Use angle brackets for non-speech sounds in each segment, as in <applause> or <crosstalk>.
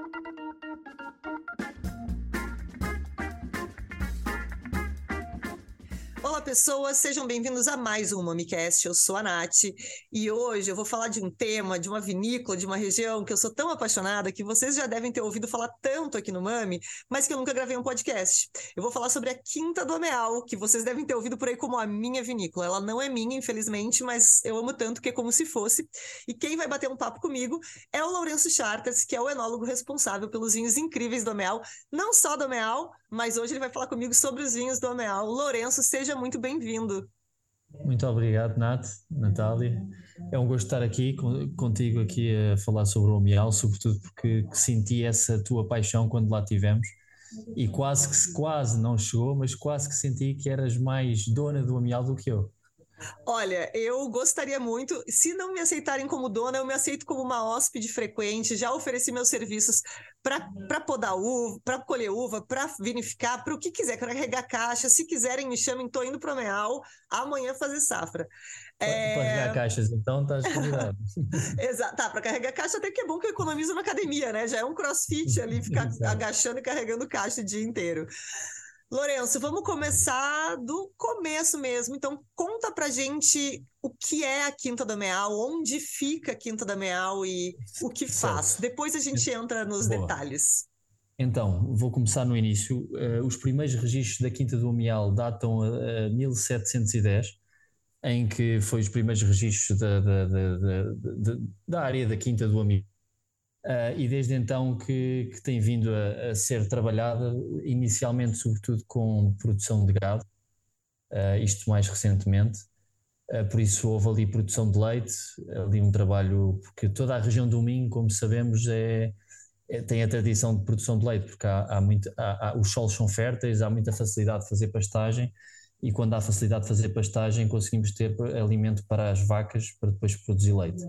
thank you Olá, pessoas, sejam bem-vindos a mais um MamiCast. Eu sou a Nath e hoje eu vou falar de um tema, de uma vinícola, de uma região que eu sou tão apaixonada que vocês já devem ter ouvido falar tanto aqui no Mami, mas que eu nunca gravei um podcast. Eu vou falar sobre a Quinta do Ameal, que vocês devem ter ouvido por aí como a minha vinícola. Ela não é minha, infelizmente, mas eu amo tanto que é como se fosse. E quem vai bater um papo comigo é o Lourenço Chartas, que é o enólogo responsável pelos vinhos incríveis do Ameal, não só do Ameal, mas hoje ele vai falar comigo sobre os vinhos do Ameal. Lourenço, seja muito bem-vindo. Muito obrigado, Nat, Natália. É um gosto estar aqui contigo aqui a falar sobre o Ameal, sobretudo porque senti essa tua paixão quando lá tivemos e quase que quase não chegou, mas quase que senti que eras mais dona do Ameal do que eu. Olha, eu gostaria muito. Se não me aceitarem como dona, eu me aceito como uma hóspede frequente. Já ofereci meus serviços para podar uva, para colher uva, para vinificar, para o que quiser, para carregar caixa. Se quiserem, me chamem, estou indo para o Meal amanhã fazer safra. Para é... carregar caixas, então, convidado. Exato, tá, <laughs> para carregar caixa até que é bom que eu economizo na academia, né? Já é um crossfit ali, ficar <laughs> agachando e carregando caixa o dia inteiro. Lourenço, vamos começar do começo mesmo. Então, conta pra gente o que é a Quinta da Meal, onde fica a Quinta da Meal e o que faz. Depois a gente entra nos Boa. detalhes. Então, vou começar no início. Uh, os primeiros registros da Quinta do Ameal datam a, a 1710, em que foi os primeiros registros da, da, da, da área da Quinta do Ameal Uh, e desde então que, que tem vindo a, a, ser trabalhada, inicialmente, sobretudo, com produção de gado, uh, isto mais recentemente. Uh, por isso, houve ali produção de leite, ali um trabalho, porque toda a região do Minho, como sabemos, é, é tem a tradição de produção de leite, porque há, há muito, há, há, os solos são férteis, há muita facilidade de fazer pastagem e quando há facilidade de fazer pastagem conseguimos ter alimento para as vacas para depois produzir leite.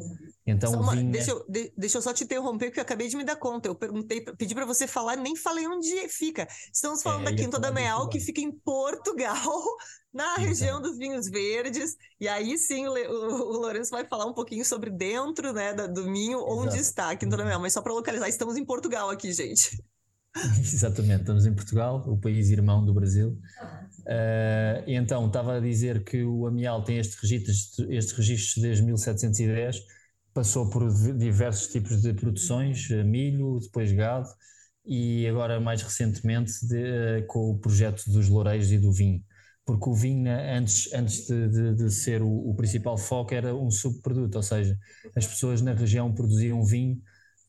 Então uma, vinha... deixa, eu, de, deixa eu só te interromper porque eu acabei de me dar conta. Eu perguntei, pedi para você falar, nem falei onde fica. Estamos falando é, da Quinta da Meal, que fica em Portugal, <laughs> na Exato. região dos vinhos verdes. E aí sim o, o, o Lourenço vai falar um pouquinho sobre dentro, né, da, do vinho, onde está a Quinta da Meal. Mas só para localizar, estamos em Portugal aqui, gente. <laughs> Exatamente, estamos em Portugal, o país irmão do Brasil. Uh, então, estava a dizer que o Amial tem este registro, este registro desde 1710, passou por diversos tipos de produções, eh, milho, depois gado, e agora mais recentemente de, uh, com o projeto dos loureiros e do vinho. Porque o vinho, antes, antes de, de, de ser o, o, principal foco, era um subproduto, ou seja, as pessoas na região produziam vinho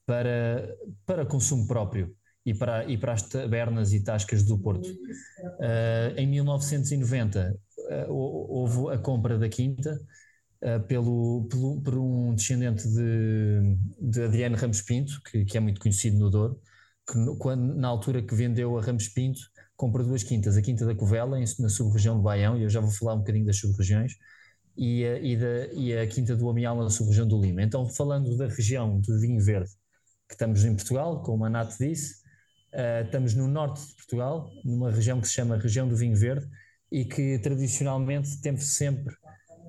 para, para consumo próprio e para, e para as tabernas e tascas do Porto. Uh, em 1990 uh, ah, houve a compra da Quinta uh, pelo, pelo, por um descendente de, de Adriano Ramos Pinto, que, que é muito conhecido no Douro, que no, quando, na altura que vendeu a Ramos Pinto, comprou duas quintas, a Quinta da Covela, em, na sub-região de Baião, e eu já vou falar um bocadinho das sub-regiões, e a, e, da, e a Quinta do Amial na sub-região do Lima. Então, falando da região do vinho verde, que estamos em Portugal, como a Nath disse, Uh, estamos no norte de Portugal, numa região que se chama Região do Vinho Verde e que tradicionalmente teve sempre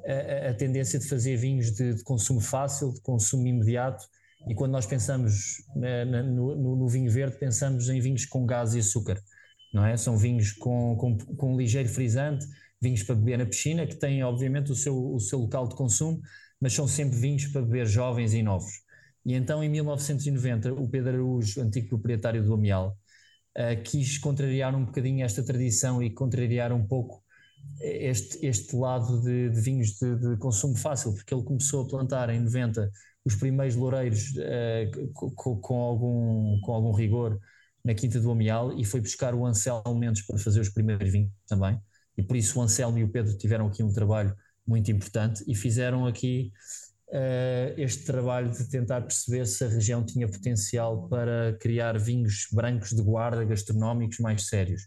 a, a tendência de fazer vinhos de, de, consumo fácil, de consumo imediato. E quando nós pensamos na, na, no, no, vinho verde, pensamos em vinhos com gás e açúcar, não é? São vinhos com, com, com um ligeiro frisante, vinhos para beber na piscina, que têm obviamente o seu, o seu local de consumo, mas são sempre vinhos para beber jovens e novos. E então, em 1990, o Pedro Araújo, antigo proprietário do Amial, uh, quis contrariar um bocadinho esta tradição e contrariar um pouco este, este lado de, de vinhos de, de, consumo fácil, porque ele começou a plantar em 90 os primeiros loureiros uh, com, com, algum, com algum rigor na Quinta do Amial e foi buscar o Anselmo Mendes para fazer os primeiros vinhos também. E por isso o Anselmo e o Pedro tiveram aqui um trabalho muito importante e fizeram aqui este trabalho de tentar perceber se a região tinha potencial para criar vinhos brancos de guarda gastronómicos mais sérios.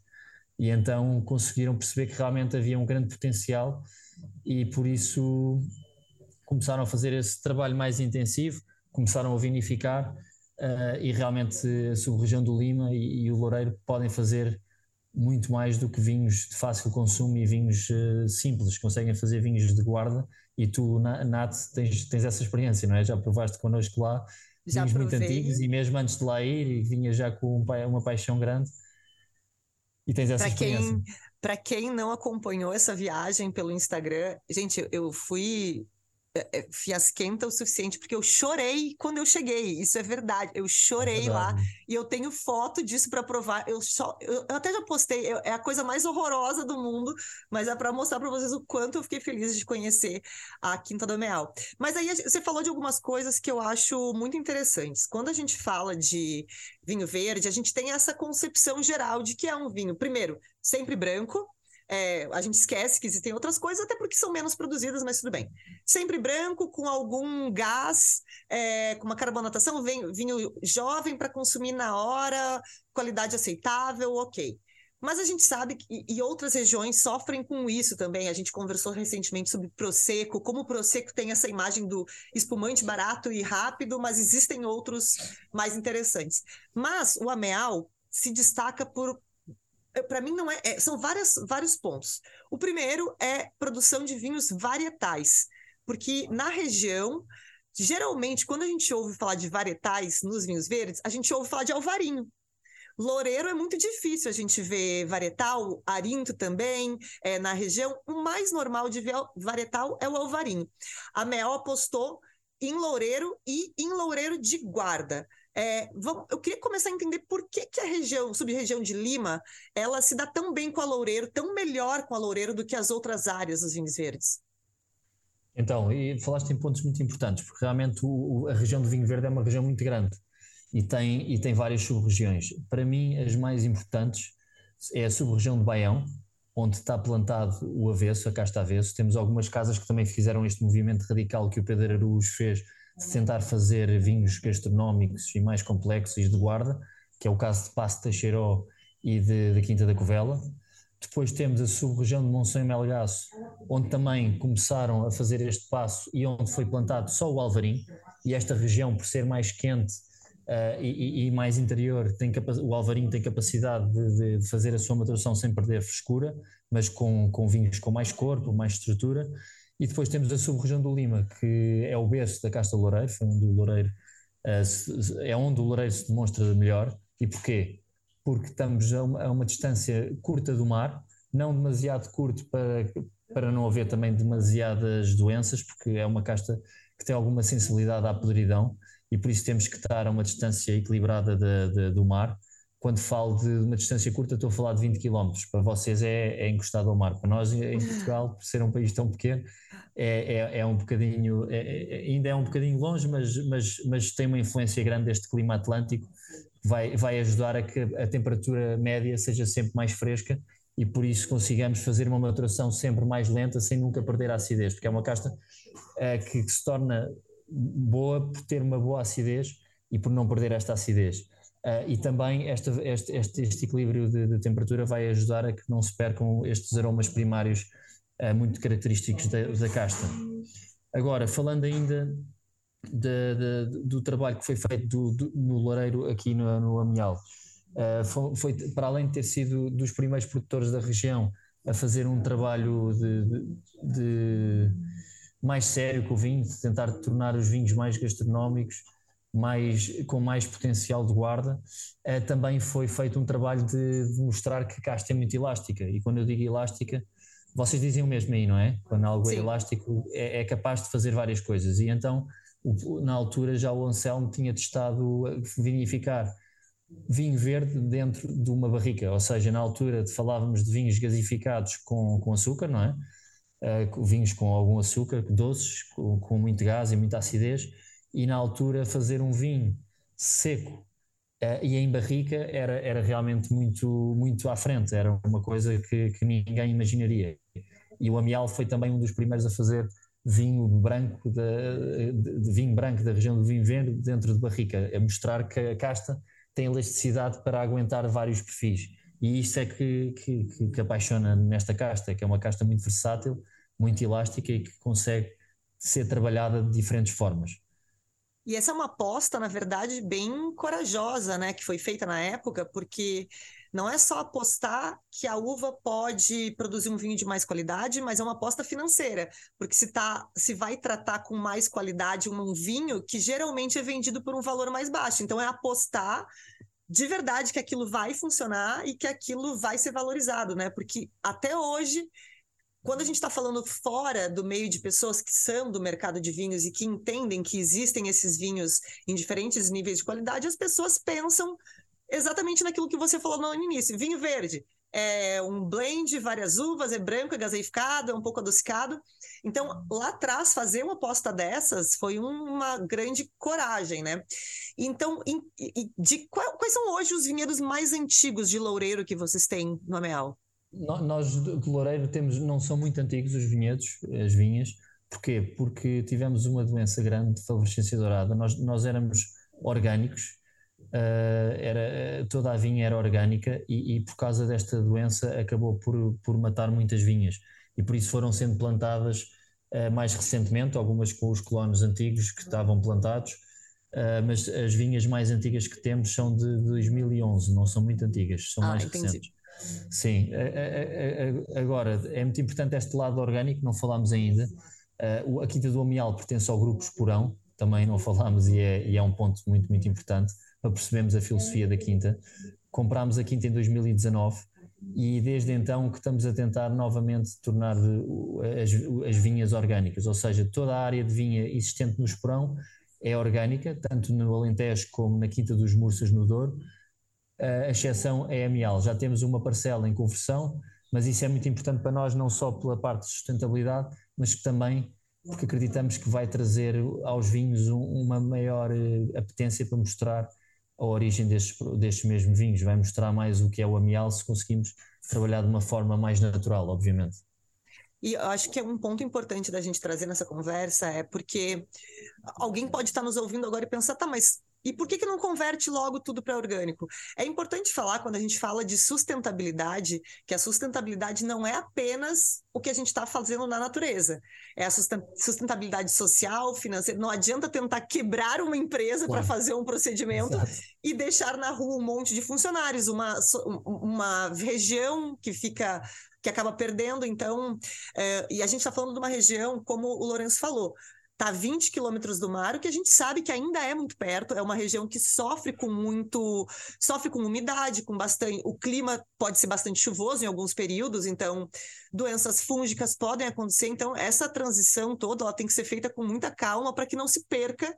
E então conseguiram perceber que realmente havia um grande potencial e por isso começaram a fazer esse trabalho mais intensivo, começaram a vinificar uh, e realmente a sub-região do Lima e, e, o Loureiro podem fazer muito mais do que vinhos de fácil consumo e vinhos uh, simples, conseguem fazer vinhos de guarda e tu, Nat, tens, tens essa experiência, não é? Já provaste connosco lá Já vinhos muito antigos e mesmo antes de lá ir, vinha já com uma paixão grande. E tens essa pra experiência. Para quem não acompanhou essa viagem pelo Instagram, gente, eu fui fiasquenta o suficiente, porque eu chorei quando eu cheguei. Isso é verdade. Eu chorei é verdade. lá e eu tenho foto disso para provar. Eu, só, eu, eu, até já postei, eu, é a coisa mais horrorosa do mundo, mas é para mostrar para vocês o quanto eu fiquei feliz de conhecer a Quinta do Meal. Mas aí você falou de algumas coisas que eu acho muito interessantes. Quando a gente fala de vinho verde, a gente tem essa concepção geral de que é um vinho, primeiro, sempre branco, é, a gente esquece que existem outras coisas, até porque são menos produzidas, mas tudo bem. Sempre branco, com algum gás, é, com uma carbonatação, vinho, jovem para consumir na hora, qualidade aceitável, ok. Mas a gente sabe que e outras regiões sofrem com isso também. A gente conversou recentemente sobre Prosecco, como o Prosecco tem essa imagem do espumante barato e rápido, mas existem outros mais interessantes. Mas o Ameal se destaca por para mim não é, é, são várias, vários pontos. O primeiro é produção de vinhos varietais, porque na região geralmente quando a gente ouve falar de varietais nos vinhos verdes, a gente ouve falar de alvarinho. Loureiro é muito difícil a gente ver varietal, arinto também, é, na região. O mais normal de ver varietal é o alvarinho. A Mel apostou em loureiro e em loureiro de guarda. É, eu queria começar a entender por que, que a região, sub-região de Lima, ela se dá tão bem com a Loureiro, tão melhor com a Loureiro do que as outras áreas dos vinhos verdes. Então, e falaste em pontos muito importantes, porque realmente o, a região do vinho verde é uma região muito grande e tem, e tem várias sub-regiões. Para mim, as mais importantes é a sub-região de Baião, onde está plantado o avesso, a casta avesso. Temos algumas casas que também fizeram este movimento radical que o Pedro Araújo fez tentar fazer vinhos gastronómicos e mais complexos de guarda, que é o caso de Passo Teixeiró e de, de Quinta da Covela. Depois temos a sub-região de Monção e Melgaço, onde também começaram a fazer este passo e onde foi plantado só o alvarim. E esta região, por ser mais quente uh, e, e, mais interior, tem o alvarim tem capacidade de, de, fazer a sua maturação sem perder frescura, mas com, com vinhos com mais corpo, mais estrutura. E depois temos a sub-região do Lima, que é o berço da Casta Loureiro, foi onde o Loureiro, uh, é onde o Loureiro se demonstra melhor. E porquê? Porque estamos a uma, a uma, distância curta do mar, não demasiado curto para, para não haver também demasiadas doenças, porque é uma casta que tem alguma sensibilidade à podridão e por isso temos que estar a uma distância equilibrada de, de, do mar quando falo de uma distância curta, estou a falar de 20 km. Para vocês é, é encostado ao mar. Para nós, em <laughs> Portugal, por ser um país tão pequeno, é, é, é um bocadinho, é, é, ainda é um bocadinho longe, mas, mas, mas tem uma influência grande deste clima atlântico, vai, vai ajudar a que a temperatura média seja sempre mais fresca e por isso consigamos fazer uma maturação sempre mais lenta, sem nunca perder a acidez, porque é uma casta é, que, que se torna boa por ter uma boa acidez e por não perder esta acidez. Uh, e também este, este, este equilíbrio de, de, temperatura vai ajudar a que não se percam estes aromas primários uh, muito característicos da, da, casta. Agora, falando ainda de, de, do trabalho que foi feito do, do, no Loureiro aqui no, no Amial, uh, foi, foi, para além de ter sido dos primeiros produtores da região a fazer um trabalho de, mais sério com o vinho, de tentar tornar os vinhos mais gastronómicos, mais, com mais potencial de guarda, eh, também foi feito um trabalho de, de, mostrar que a casta é muito elástica. E quando eu digo elástica, vocês dizem o mesmo aí, não é? Quando algo é Sim. é elástico, é, é, capaz de fazer várias coisas. E então, o, na altura, já o Anselmo tinha testado vinificar vinho verde dentro de uma barrica, ou seja, na altura falávamos de vinhos gasificados com, com açúcar, não é? Uh, vinhos com algum açúcar, doces, com, com muito gás e muita acidez e na altura fazer um vinho seco uh, e em barrica era, era realmente muito, muito à frente, era uma coisa que, que ninguém imaginaria. E o Amial foi também um dos primeiros a fazer vinho branco, de, de, de vinho branco da região do vinho verde dentro de barrica, a mostrar que a casta tem elasticidade para aguentar vários perfis. E isso é que, que, que, apaixona nesta casta, que é uma casta muito versátil, muito elástica e que consegue ser trabalhada de diferentes formas. E essa é uma aposta, na verdade, bem corajosa, né, que foi feita na época, porque não é só apostar que a uva pode produzir um vinho de mais qualidade, mas é uma aposta financeira, porque se, tá, se vai tratar com mais qualidade um vinho que geralmente é vendido por um valor mais baixo. Então, é apostar de verdade que aquilo vai funcionar e que aquilo vai ser valorizado, né? Porque até hoje quando a gente está falando fora do meio de pessoas que são do mercado de vinhos e que entendem que existem esses vinhos em diferentes níveis de qualidade, as pessoas pensam exatamente naquilo que você falou no início: vinho verde. É um blend, várias uvas, é branco, é gaseificado, é um pouco adocicado. Então, lá atrás, fazer uma aposta dessas foi uma grande coragem, né? Então, de, quais são hoje os vinhedos mais antigos de Loureiro que vocês têm no Ameal? Nós de Loureiro temos, não são muito antigos os vinhedos, as vinhas. Porquê? Porque tivemos uma doença grande de favorescência dourada. Nós, nós éramos orgânicos, uh, era, toda a vinha era orgânica e, e, por causa desta doença acabou por, por matar muitas vinhas. E por isso foram sendo plantadas uh, mais recentemente, algumas com os colonos antigos que estavam plantados, uh, mas as vinhas mais antigas que temos são de 2011, não são muito antigas, são ah, mais entendi. recentes. Sim, agora é muito importante este lado orgânico, não falámos ainda. A Quinta do Amial pertence ao Grupo Esporão, também não falámos e é, e é um ponto muito, muito importante para percebermos a filosofia da Quinta. Comprámos a Quinta em 2019 e desde então que estamos a tentar novamente tornar as, as vinhas orgânicas, ou seja, toda a área de vinha existente no Esporão é orgânica, tanto no Alentejo como na Quinta dos Murças no Douro a exceção é a. Já temos uma parcela em conversão, mas isso é muito importante para nós, não só pela parte de sustentabilidade, mas também porque acreditamos que vai trazer aos vinhos uma maior eh, apetência para mostrar a origem destes, destes mesmos vinhos. Vai mostrar mais o que é o amial se conseguimos trabalhar de uma forma mais natural, obviamente. E acho que é um ponto importante da gente trazer nessa conversa é porque alguém pode estar nos ouvindo agora e pensar, tá, mas e por que, que não converte logo tudo para orgânico? É importante falar, quando a gente fala de sustentabilidade, que a sustentabilidade não é apenas o que a gente está fazendo na natureza. É a sustentabilidade social, financeira. Não adianta tentar quebrar uma empresa para fazer um procedimento Exato. e deixar na rua um monte de funcionários, uma, uma região que fica que acaba perdendo. Então, é, e a gente está falando de uma região, como o Lourenço falou, está a 20 quilômetros do mar, o que a gente sabe que ainda é muito perto, é uma região que sofre com muito, sofre com umidade, com bastante, o clima pode ser bastante chuvoso em alguns períodos, então doenças fúngicas podem acontecer, então essa transição toda ela tem que ser feita com muita calma para que não se perca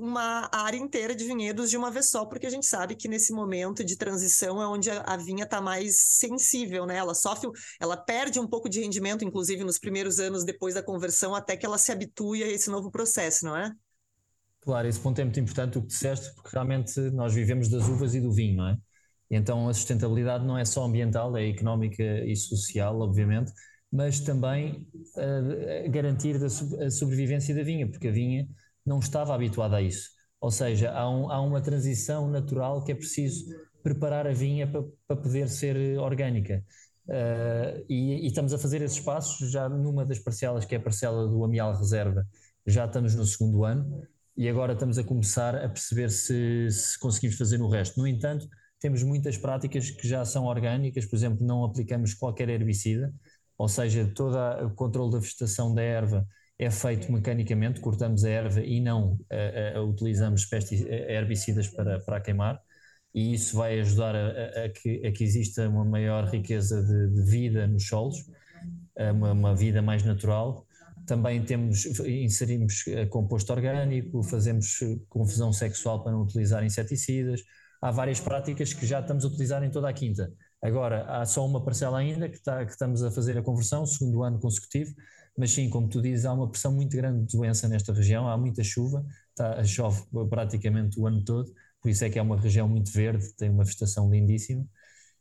uma área inteira de vinhedos de uma vez só, porque a gente sabe que nesse momento de transição é onde a, vinha está mais sensível, né? Ela sofre, ela perde um pouco de rendimento, inclusive nos primeiros anos depois da conversão, até que ela se habitue a esse novo processo, não é? Claro, esse ponto é muito importante o que disseste, porque realmente nós vivemos das uvas e do vinho, não é? Então a sustentabilidade não é só ambiental, é económica e social, obviamente, mas também uh, garantir a sobrevivência da vinha, porque a vinha não estava habituado a isso. Ou seja, há, um, há uma transição natural que é preciso preparar a vinha para, para poder ser orgânica. Uh, e, e, estamos a fazer esses passos já numa das parcelas, que é a parcela do Amial Reserva, já estamos no segundo ano e agora estamos a começar a perceber se, se conseguimos fazer no resto. No entanto, temos muitas práticas que já são orgânicas, por exemplo, não aplicamos qualquer herbicida, ou seja, todo o controle da vegetação da erva é feito mecanicamente, cortamos a erva e não uh, uh, utilizamos herbicidas para, para queimar, e isso vai ajudar a, a, que, a que, exista uma maior riqueza de, de vida nos solos, uma, uma, vida mais natural. Também temos, inserimos composto orgânico, fazemos confusão sexual para não utilizar inseticidas. Há várias práticas que já estamos a utilizar em toda a quinta. Agora, há só uma parcela ainda que, está, que estamos a fazer a conversão, segundo ano consecutivo, mas sim, como tu dizes, há uma pressão muito grande de doença nesta região, há muita chuva, tá, chove praticamente o ano todo, por isso é que é uma região muito verde, tem uma vegetação lindíssima,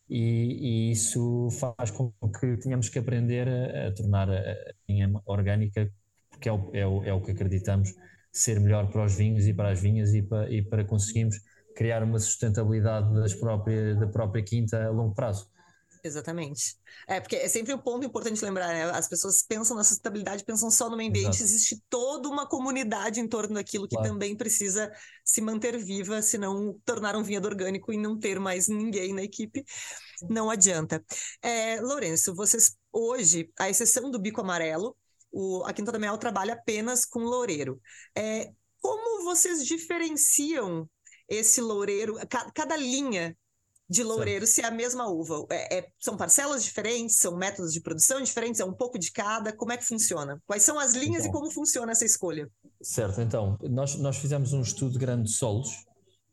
e, e isso faz com que tenhamos que aprender a, a tornar a vinha orgânica, porque é o, é, o, é o que acreditamos ser melhor para os vinhos e para as vinhas e para, e para conseguirmos criar uma sustentabilidade das própria, da própria quinta a longo prazo. Exatamente. É, porque é sempre um ponto importante lembrar, né? As pessoas pensam na sustentabilidade, pensam só no meio ambiente, Exato. existe toda uma comunidade em torno daquilo que claro. também precisa se manter viva, senão tornar um vinhedo orgânico e não ter mais ninguém na equipe, não adianta. É, Lourenço, vocês hoje, à exceção do bico amarelo, o, a Quinta da Mel trabalha apenas com loureiro. É, como vocês diferenciam esse loureiro, cada linha de loureiro certo. se é a mesma uva? É, é, são parcelas diferentes, são métodos de produção diferentes, é um pouco de cada? Como é que funciona? Quais são as linhas então, e como funciona essa escolha? Certo, então, nós, nós fizemos um estudo grande de solos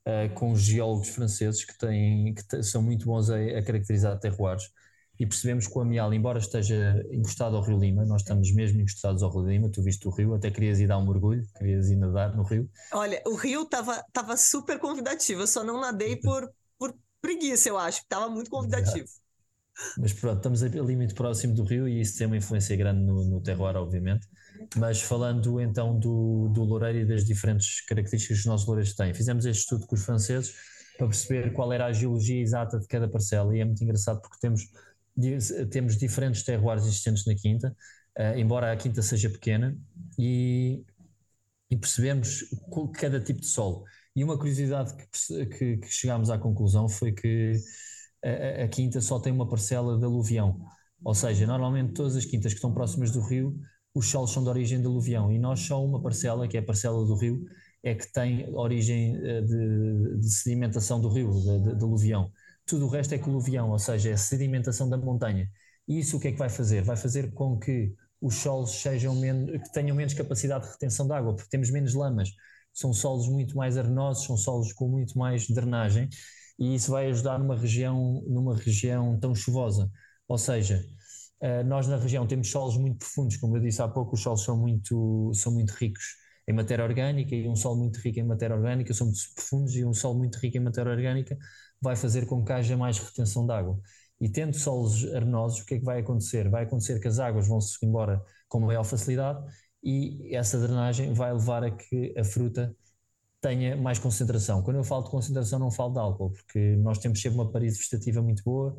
uh, com geólogos franceses que, têm, que são muito bons a, a caracterizar terroirs e percebemos que o Amial, embora esteja encostado ao Rio Lima, nós estamos mesmo encostados ao Rio Lima, tu viste o rio, até querias ir dar um mergulho, querias ir nadar no rio. Olha, o rio estava super convidativo, eu só não nadei por, por preguiça, eu acho, estava muito convidativo. Mas pronto, estamos ali muito próximo do rio e isso tem uma influência grande no, no terroir, obviamente. Mas falando então do, do loureiro e das diferentes características que os nossos loureiros têm, fizemos este estudo com os franceses para perceber qual era a geologia exata de cada parcela e é muito engraçado porque temos, temos diferentes terroirs existentes na quinta, uh, embora a quinta seja pequena, e, e percebemos cada tipo de solo. E uma curiosidade que, que, que chegámos à conclusão foi que a, a, quinta só tem uma parcela de aluvião. Ou seja, normalmente todas as quintas que estão próximas do rio, os solos são de origem de aluvião. E nós só uma parcela, que é a parcela do rio, é que tem origem eh, de, de sedimentação do rio, de, de, de, aluvião. Tudo o resto é coluvião, ou seja, é sedimentação da montanha. E isso o que é que vai fazer? Vai fazer com que os solos sejam menos, que tenham menos capacidade de retenção de água, porque temos menos lamas são solos muito mais arenosos, são solos com muito mais drenagem e isso vai ajudar numa região, numa região tão chuvosa. Ou seja, eh, nós na região temos solos muito profundos, como eu disse há pouco, os solos são muito, são muito ricos em matéria orgânica e um solo muito rico em matéria orgânica são muito profundos e um solo muito rico em matéria orgânica vai fazer com que haja mais retenção de água. E tendo solos arenosos, o que é que vai acontecer? Vai acontecer que as águas vão se embora com maior facilidade e essa drenagem vai levar a que a fruta tenha mais concentração. Quando eu falo de concentração, não falo de álcool, porque nós temos sempre uma parede vegetativa muito boa.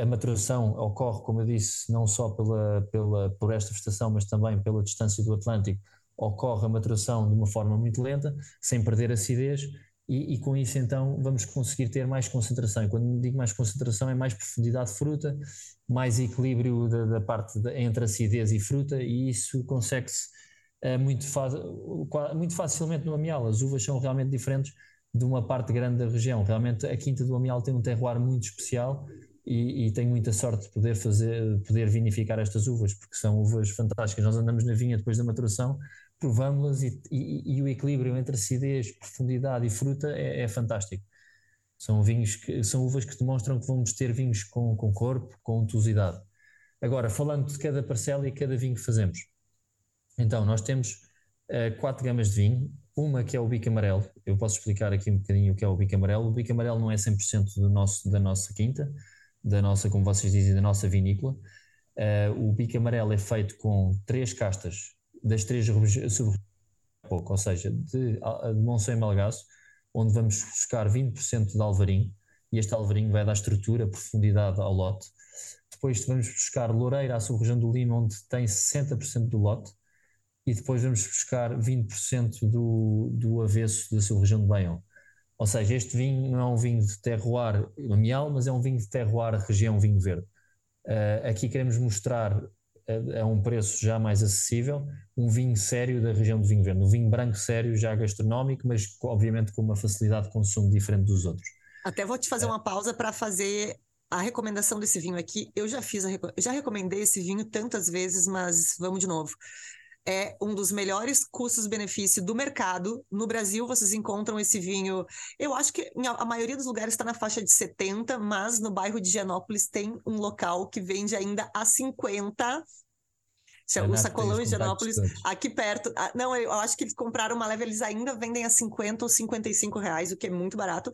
A, maturação ocorre, como eu disse, não só pela, pela, por esta vegetação, mas também pela distância do Atlântico. Ocorre a maturação de uma forma muito lenta, sem perder acidez, e, e, com isso então vamos conseguir ter mais concentração. E quando digo mais concentração, é mais profundidade de fruta, mais equilíbrio da, da parte de, entre acidez e fruta, e isso consegue-se uh, muito, muito facilmente no Amial. As uvas são realmente diferentes de uma parte grande da região. Realmente a Quinta do Amial tem um terroir muito especial e, e tenho muita sorte de poder fazer, poder vinificar estas uvas, porque são uvas fantásticas. Nós andamos na vinha depois da maturação provamos-las e, e, e, o equilíbrio entre acidez, profundidade e fruta é, é, fantástico. São vinhos que são uvas que demonstram que vamos ter vinhos com, com corpo, com untuosidade. Agora, falando de cada parcela e cada vinho que fazemos. Então, nós temos uh, quatro gamas de vinho. Uma que é o bico amarelo. Eu posso explicar aqui um bocadinho o que é o bico amarelo. O bico amarelo não é 100% do nosso, da nossa quinta, da nossa, como vocês dizem, da nossa vinícola. Uh, o bico amarelo é feito com três castas das três sub pouco, ou seja, de, de Monção e Malgaço, onde vamos buscar 20% de alvarinho, e este alvarinho vai dar estrutura, profundidade ao lote. Depois vamos buscar Loureira, a sub-região do Lima, onde tem 60% do lote, e depois vamos buscar 20% do, do avesso da sub-região do Baião. Ou seja, este vinho não é um vinho de terroir amial, mas é um vinho de terroir região vinho verde. Uh, aqui queremos mostrar a, a, um preço já mais acessível, um vinho sério da região do vinho verde, um vinho branco sério, já gastronómico, mas obviamente com uma facilidade de consumo diferente dos outros. Até vou te fazer é. uma pausa para fazer a recomendação desse vinho aqui. Eu já fiz, a, já recomendei esse vinho tantas vezes, mas vamos de novo é um dos melhores custos-benefício do mercado. No Brasil, vocês encontram esse vinho. Eu acho que a maioria dos lugares está na faixa de 70, mas no bairro de Gianópolis tem um local que vende ainda a 50. É o sacolão em Gianópolis, aqui perto. Ah, não, eu acho que eles compraram uma leve, eles ainda vendem a 50 ou 55 reais, o que é muito barato.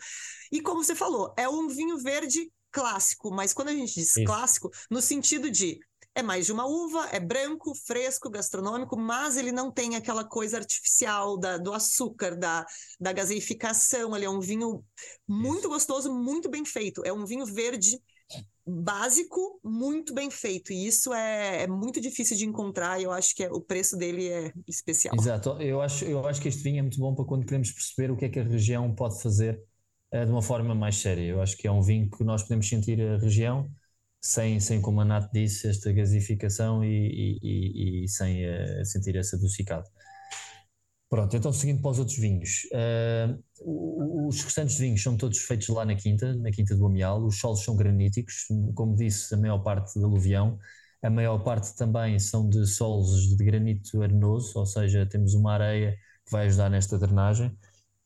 E como você falou, é um vinho verde clássico, mas quando a gente diz Isso. clássico, no sentido de é mais de uma uva, é branco, fresco, gastronômico, mas ele não tem aquela coisa artificial da, do açúcar, da, da gaseificação. Ele é um vinho muito gostoso, muito bem feito. É um vinho verde básico, muito bem feito. E isso é, é, muito difícil de encontrar. E eu acho que é, o preço dele é especial. Exato. Eu acho, eu acho que este vinho é muito bom para quando queremos perceber o que é que a região pode fazer uh, de uma forma mais séria. Eu acho que é um vinho que nós podemos sentir a região sem, sem como a Nath disse, esta gasificação e, e, e, e sem uh, sentir esse adocicado. Pronto, então seguindo para os outros vinhos. Uh, os restantes vinhos são todos feitos lá na Quinta, na Quinta do Amial. Os solos são graníticos, como disse, a maior parte de aluvião. A maior parte também são de solos de granito arenoso, ou seja, temos uma areia que vai ajudar nesta drenagem.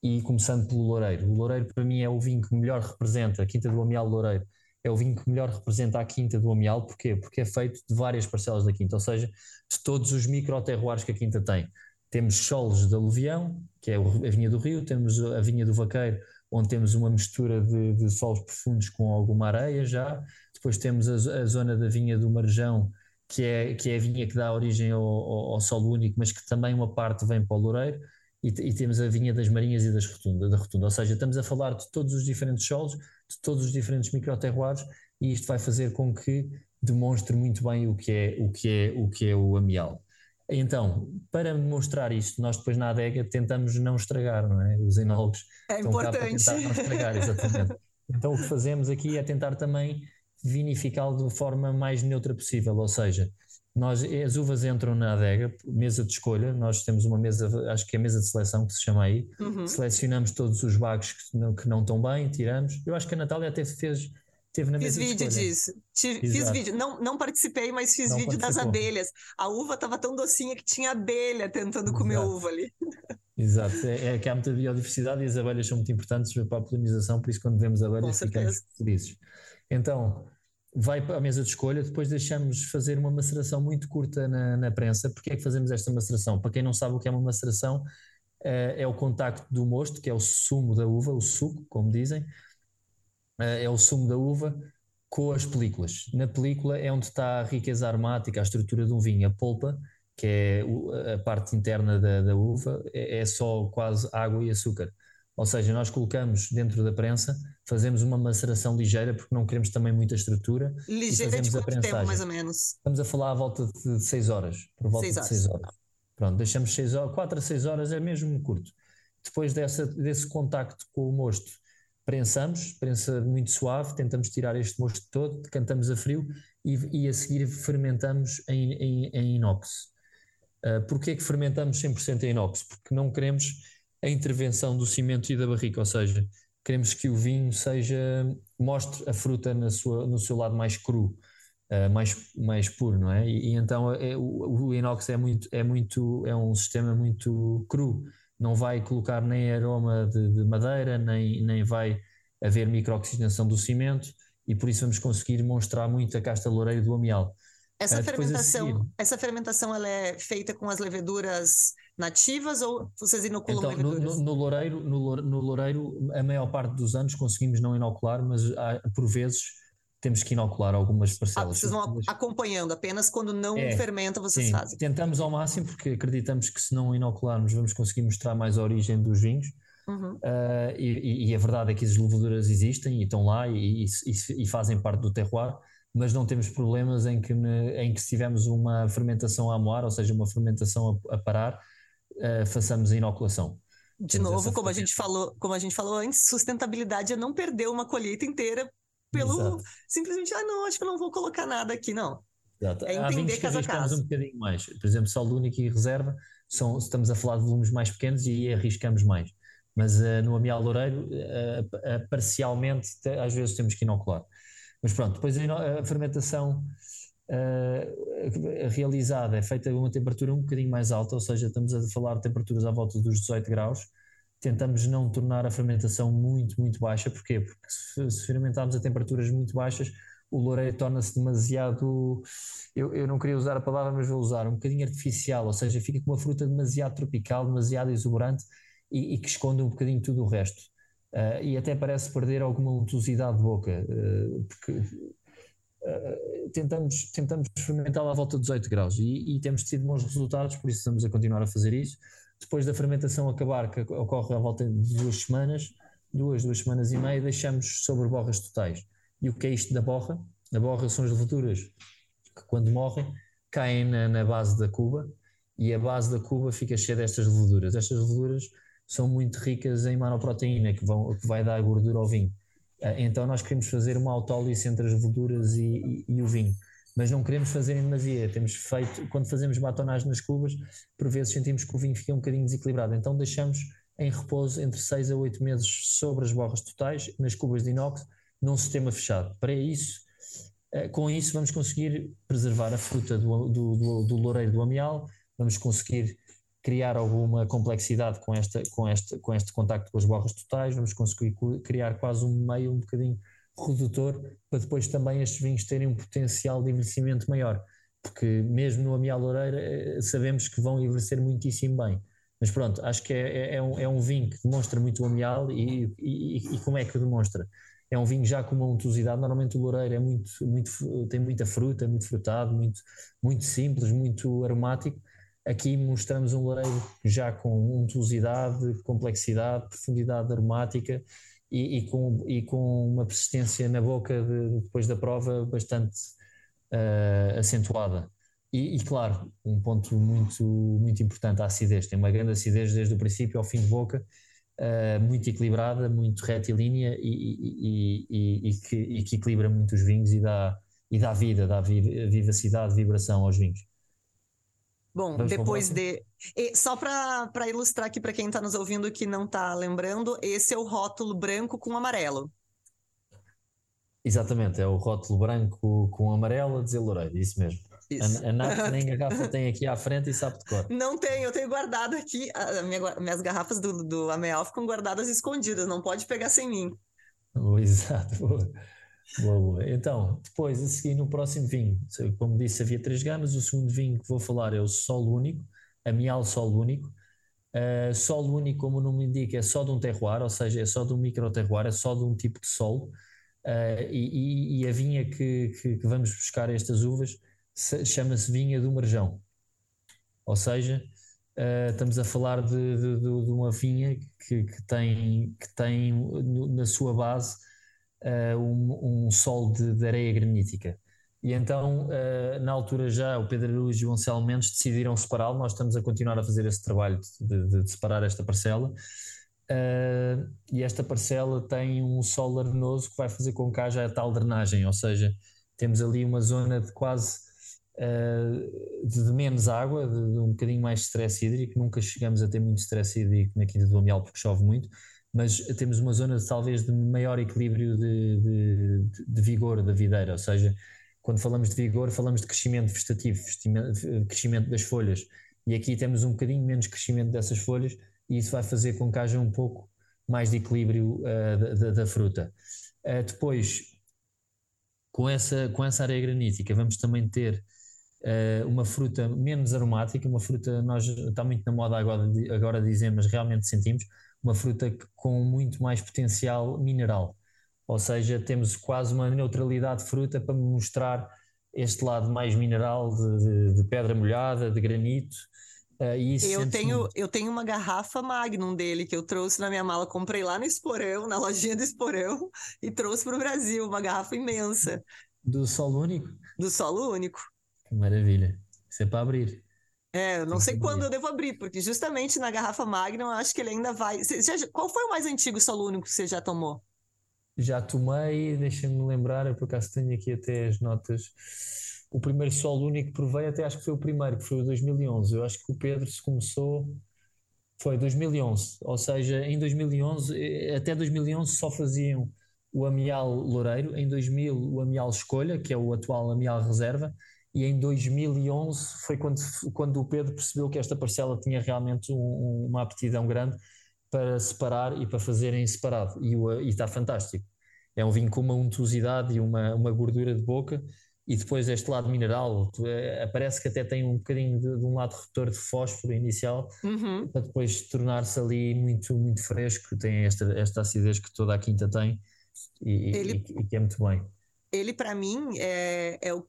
E começando pelo Loureiro. O Loureiro, para mim, é o vinho que melhor representa, a Quinta do Amial Loureiro, é o vinho que melhor representa a Quinta do Amial. Porquê? Porque é feito de várias parcelas da Quinta, ou seja, de todos os micro-terroirs que a Quinta tem temos solos de aluvião, que é a vinha do rio, temos a vinha do vaqueiro, onde temos uma mistura de, de solos profundos com alguma areia já. Depois temos a, a, zona da vinha do Marjão, que é, que é a vinha que dá origem ao, ao, ao solo único, mas que também uma parte vem para o Loureiro. E, e, temos a vinha das Marinhas e das rotunda, da Rotunda. Ou seja, estamos a falar de todos os diferentes solos, de todos os diferentes microterroirs, e isto vai fazer com que demonstre muito bem o que é o, que é, o, que é o amial. Então, para demonstrar isto, nós depois na adega tentamos não estragar, não é? Os enólogos é estão importante. cá para tentar não estragar, exatamente. então o que fazemos aqui é tentar também vinificá-lo de forma mais neutra possível, ou seja, nós, as uvas entram na adega, mesa de escolha, nós temos uma mesa, acho que é a mesa de seleção que se chama aí, uhum. selecionamos todos os bagos que não, que não estão bem, tiramos. Eu acho que a Natália até fez Teve na fiz vídeo disso. fiz vídeo. Não, não participei, mas fiz não vídeo das abelhas. A uva estava tão docinha que tinha abelha tentando Exato. comer uva ali. Exato. É, é, que há muita biodiversidade e as abelhas são muito importantes para a polinização, por isso quando vemos abelhas ficamos felizes. Então, vai para a mesa de escolha, depois deixamos fazer uma maceração muito curta na, na prensa. Porquê é que fazemos esta maceração? Para quem não sabe o que é uma maceração, é, é o contacto do mosto, que é o sumo da uva, o suco, como dizem, eh, é o sumo da uva com as películas. Na película é onde está a riqueza aromática, a estrutura de um vinho. A polpa, que é a parte interna da, da uva, é, é só quase água e açúcar. Ou seja, nós colocamos dentro da prensa, fazemos uma maceração ligeira, porque não queremos também muita estrutura. Ligeira de quanto tempo, mais ou menos? Estamos a falar à volta de 6 horas. Por volta seis de 6 horas. Pronto, deixamos 6 horas, 4 a 6 horas é mesmo curto. Depois dessa, desse contacto com o mosto, prensamos, prensa muito suave, tentamos tirar este mosto todo, decantamos a frio e, e a seguir fermentamos em, em, em inox. Uh, Porquê que fermentamos 100% em inox? Porque não queremos a intervenção do cimento e da barrica, ou seja, queremos que o vinho seja mostre a fruta na sua, no seu lado mais cru, uh, mais, mais puro, não é? E, e então é, o, o, inox é muito é muito é um sistema muito cru não vai colocar nem aroma de, de madeira, nem, nem vai haver microoxigenação do cimento e por isso vamos conseguir mostrar muito a casta loureira do amial. Essa uh, fermentação, seguir, essa fermentação ela é feita com as leveduras nativas ou vocês inoculam então, leveduras? No, no, no, loureiro, no, no loureiro, a maior parte dos anos conseguimos não inocular, mas há, por vezes temos que inocular algumas ah, parcelas. Ah, vocês vão acompanhando, apenas quando não é, fermenta vocês sim, fazem. Tentamos ao máximo, porque acreditamos que se não inocularmos vamos conseguir mostrar mais a origem dos vinhos. Uhum. Uh, e, e, a verdade é que as leveduras existem e estão lá e, e, e, fazem parte do terroir, mas não temos problemas em que, em que se tivermos uma fermentação a moar, ou seja, uma fermentação a, a parar, uh, façamos a inoculação. De Temos novo, como a, gente falou, como a gente falou antes, sustentabilidade é não perder uma colheita inteira pelo Exato. simplesmente, ah, não, acho que não vou colocar nada aqui, não. Exato. É entender Há casa a casa. um bocadinho mais. Por exemplo, saldo único e reserva, são, estamos a falar de volumes mais pequenos e aí arriscamos mais. Mas uh, no amial loureiro, uh, parcialmente, às vezes temos que inocular. Mas pronto, depois a, fermentação realizada é feita a uma temperatura um bocadinho mais alta, ou seja, estamos a falar de temperaturas à volta dos 18 graus, tentamos não tornar a fermentação muito, muito baixa. Porquê? Porque se, se fermentarmos a temperaturas muito baixas, o loureiro torna-se demasiado. Eu, eu não queria usar a palavra, mas vou usar um bocadinho artificial, ou seja, fica com uma fruta demasiado tropical, demasiado exuberante e, e que esconde um bocadinho tudo o resto. Uh, e até parece perder alguma untuosidade de boca, uh, porque uh, tentamos, tentamos fermentá-la à volta de 18 graus e, e, temos tido bons resultados, por isso estamos a continuar a fazer isso depois da fermentação acabar, que ocorre à volta de duas semanas, duas, duas semanas e meia, deixamos sobre borras totais. E o que é isto da borra? A borra são as leveduras que, quando morrem, caem na, na base da cuba e a base da cuba fica cheia destas leveduras. Estas leveduras são muito ricas em manoproteína, que, vão, que vai dar gordura ao vinho. Eh, então nós queremos fazer uma autólise entre as leveduras e, e, e, o vinho, mas não queremos fazer em demasia. Temos feito, quando fazemos batonagem nas cubas, por vezes sentimos que o vinho fica um bocadinho desequilibrado. Então deixamos em repouso entre 6 a 8 meses sobre as borras totais, nas cubas de inox, num sistema fechado. Para isso, eh, com isso vamos conseguir preservar a fruta do, do, do, do loureiro do amial, vamos conseguir criar alguma complexidade com, esta, com, este, com este contacto com as borras totais, vamos conseguir criar quase um meio um bocadinho redutor para depois também estes vinhos terem um potencial de envelhecimento maior, porque mesmo no amial loureira eh, sabemos que vão envelhecer muitíssimo bem. Mas pronto, acho que é, é, é, um, é um vinho que demonstra muito o amial e, e, e, como é que o demonstra? É um vinho já com uma untuosidade, normalmente o loureiro é muito, muito, tem muita fruta, muito frutado, muito, muito simples, muito aromático, Aqui mostramos um loureiro já com untuosidade, complexidade, profundidade aromática e, e, com, e com uma persistência na boca de, depois da prova bastante uh, acentuada. E, e, claro, um ponto muito, muito importante, a acidez. Tem uma grande acidez desde o princípio ao fim de boca, uh, muito equilibrada, muito retilínea e, e, que, e, que, equilibra muito os vinhos e dá, e dá vida, dá vivacidade, vibração aos vinhos. Bom, depois de. E só para ilustrar aqui para quem está nos ouvindo que não está lembrando, esse é o rótulo branco com amarelo. Exatamente, é o rótulo branco com amarelo a dizer Loureiro, isso mesmo. Isso. A, a Nath <laughs> nem garrafa tem aqui à frente e sabe de cor. Não tem, eu tenho guardado aqui. A minha, minhas garrafas do, do Ameal ficam guardadas escondidas, não pode pegar sem mim. Exato. Boa, boa. Então, depois, a seguir, no próximo vinho, como disse, havia três gamas. O segundo vinho que vou falar é o Sol Único, Amial Sol Único. Uh, sol único, como o nome indica, é só de um terroir, ou seja, é só de um micro terroir, é só de um tipo de solo. Uh, e, e, a vinha que, que, que, vamos buscar estas uvas chama-se vinha do Marjão. Ou seja, uh, estamos a falar de, de, de, de uma vinha que, que, tem, que tem na sua base uh, um, um sol de, de, areia granítica. E então, uh, na altura já, o Pedro Araújo e o Anselmo Mendes decidiram separá-lo. Nós estamos a continuar a fazer esse trabalho de, de, de separar esta parcela. Uh, e esta parcela tem um solo arenoso que vai fazer com que haja a tal drenagem, ou seja, temos ali uma zona de quase uh, de, menos água, de, de, um bocadinho mais de stress hídrico. Nunca chegamos a ter muito stress hídrico na Quinta do Amial porque chove muito, mas temos uma zona talvez de maior equilíbrio de, de, de, vigor da videira, ou seja, quando falamos de vigor, falamos de crescimento vegetativo, crescimento das folhas, e aqui temos um bocadinho menos crescimento dessas folhas, e isso vai fazer com que haja um pouco mais de equilíbrio uh, da, da, fruta. Uh, depois, com essa, com essa granítica, vamos também ter uh, uma fruta menos aromática, uma fruta, nós está muito na moda agora, agora dizer, mas realmente sentimos, uma fruta com muito mais potencial mineral. Ou seja, temos quase uma neutralidade de fruta para mostrar este lado mais mineral de, de, de pedra molhada, de granito. Uh, eu, tenho, eu tenho uma garrafa Magnum dele que eu trouxe na minha mala, comprei lá no Esporão, na lojinha do Esporão, <laughs> e trouxe para o Brasil, uma garrafa imensa. Do solo único? Do solo único. Que maravilha. Isso é para abrir. É, não sei quando eu devo abrir, porque justamente na garrafa Magnum eu acho que ele ainda vai. Você, já, qual foi o mais antigo solo único que você já tomou? Já tomei, deixa-me lembrar, eu por acaso tenho aqui até as notas. O primeiro solo único que provei, até acho que foi o primeiro, que foi o 2011. Eu acho que o Pedro se começou. Foi 2011, ou seja, em 2011, eh, até 2011 só faziam o Amial Loureiro, em 2000 o Amial Escolha, que é o atual Amial Reserva, e em 2011 foi quando, quando o Pedro percebeu que esta parcela tinha realmente um, uma aptidão grande para separar e para fazerem separado, e, e está fantástico. É um vinho com uma untuosidade e uma, uma gordura de boca, e depois este lado mineral, é, parece que até tem um bocadinho de, de um lado redutor de fósforo inicial, uhum. para depois tornar-se ali muito, muito fresco, tem esta, esta acidez que toda a quinta tem, e, Ele... e, e que é muito bem ele para mim é, é o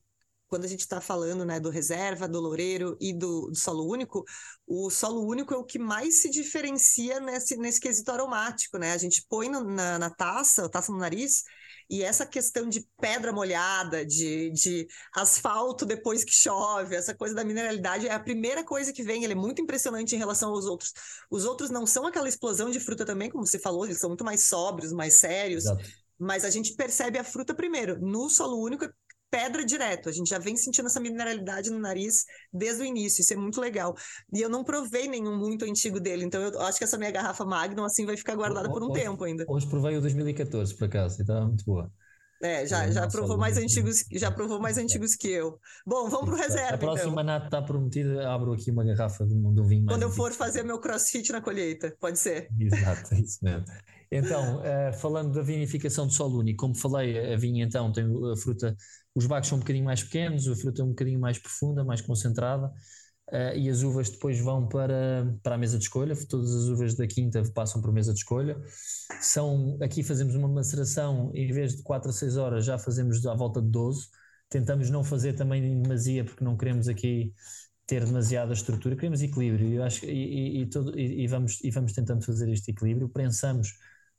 quando a gente está falando né, do reserva, do loureiro e do, do, solo único, o solo único é o que mais se diferencia nesse, nesse quesito aromático, né? A gente põe no, na, na taça, taça no nariz, e essa questão de pedra molhada, de, de asfalto depois que chove, essa coisa da mineralidade é a primeira coisa que vem. Ele é muito impressionante em relação aos outros. Os outros não são aquela explosão de fruta também, como você falou, eles são muito mais sóbrios, mais sérios. Exato. Mas a gente percebe a fruta primeiro. No solo único pedra direto. A gente já vem sentindo essa mineralidade no nariz desde o início. Isso é muito legal. E eu não provei nenhum muito antigo dele, então eu acho que essa minha garrafa Magnum assim vai ficar guardada por um hoje, tempo ainda. Hoje provei o 2014, por acaso, e estava muito boa. É, já, é, já provou mais antigos, já provou mais antigos que eu. Bom, vamos para o reserva. A próxima então. Nath está prometida, abro aqui uma garrafa de um vinho Quando eu for fazer meu crossfit na colheita, pode ser. Exato, <laughs> é isso mesmo. Então, uh, falando da vinificação de solo único, como falei, a vinha então tem a fruta os bagos são um bocadinho mais pequenos, a fruta é um bocadinho mais profunda, mais concentrada, uh, e as uvas depois vão para, para a mesa de escolha. Todas as uvas da quinta passam a mesa de escolha. São, aqui fazemos uma maceração, em vez de 4 a 6 horas, já fazemos à volta de 12. Tentamos não fazer também em demasia, porque não queremos aqui ter demasiada estrutura, queremos equilíbrio eu acho, e, e, e, todo, e, vamos, e vamos tentando fazer este equilíbrio. Prensamos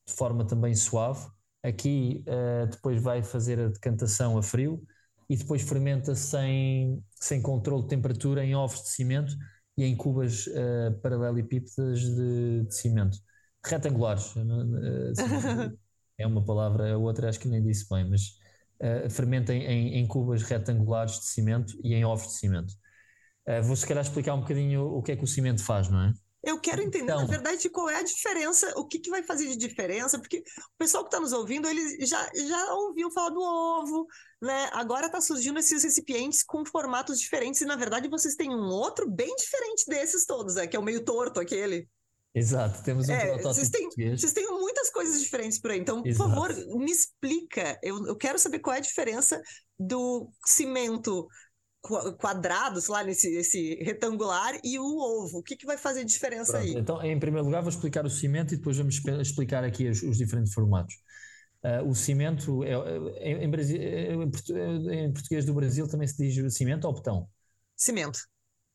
de forma também suave. Aqui uh, depois vai fazer a decantação a frio e depois fermenta sem, sem controle de temperatura em ovos de cimento e em cubas uh, paralelepípedas de, de, cimento. Retangulares. Uh, <laughs> é uma palavra, a outra acho que nem disse bem, mas uh, fermenta em, em, em, cubas retangulares de cimento e em ovos de cimento. Uh, vou se calhar explicar um bocadinho o que é que o cimento faz, não é? Eu quero entender, então, na verdade, qual é a diferença, o que, que vai fazer de diferença, porque o pessoal que está nos ouvindo, eles já, já ouviu falar do ovo, né? Agora está surgindo esses recipientes com formatos diferentes, e na verdade vocês têm um outro bem diferente desses todos, né? Que é o meio torto aquele. Exato, temos um é, vocês têm, vocês têm muitas coisas diferentes por aí, então, por Exato. favor, me explica. Eu, eu quero saber qual é a diferença do cimento quadrados lá nesse esse retangular e o ovo. O que, que vai fazer diferença Pronto, aí? Então, em primeiro lugar, vou explicar o cimento e depois vamos explicar aqui os, os diferentes formatos. Uh, o cimento, é, é, em, em, em, português do Brasil também se diz cimento ou betão? Cimento.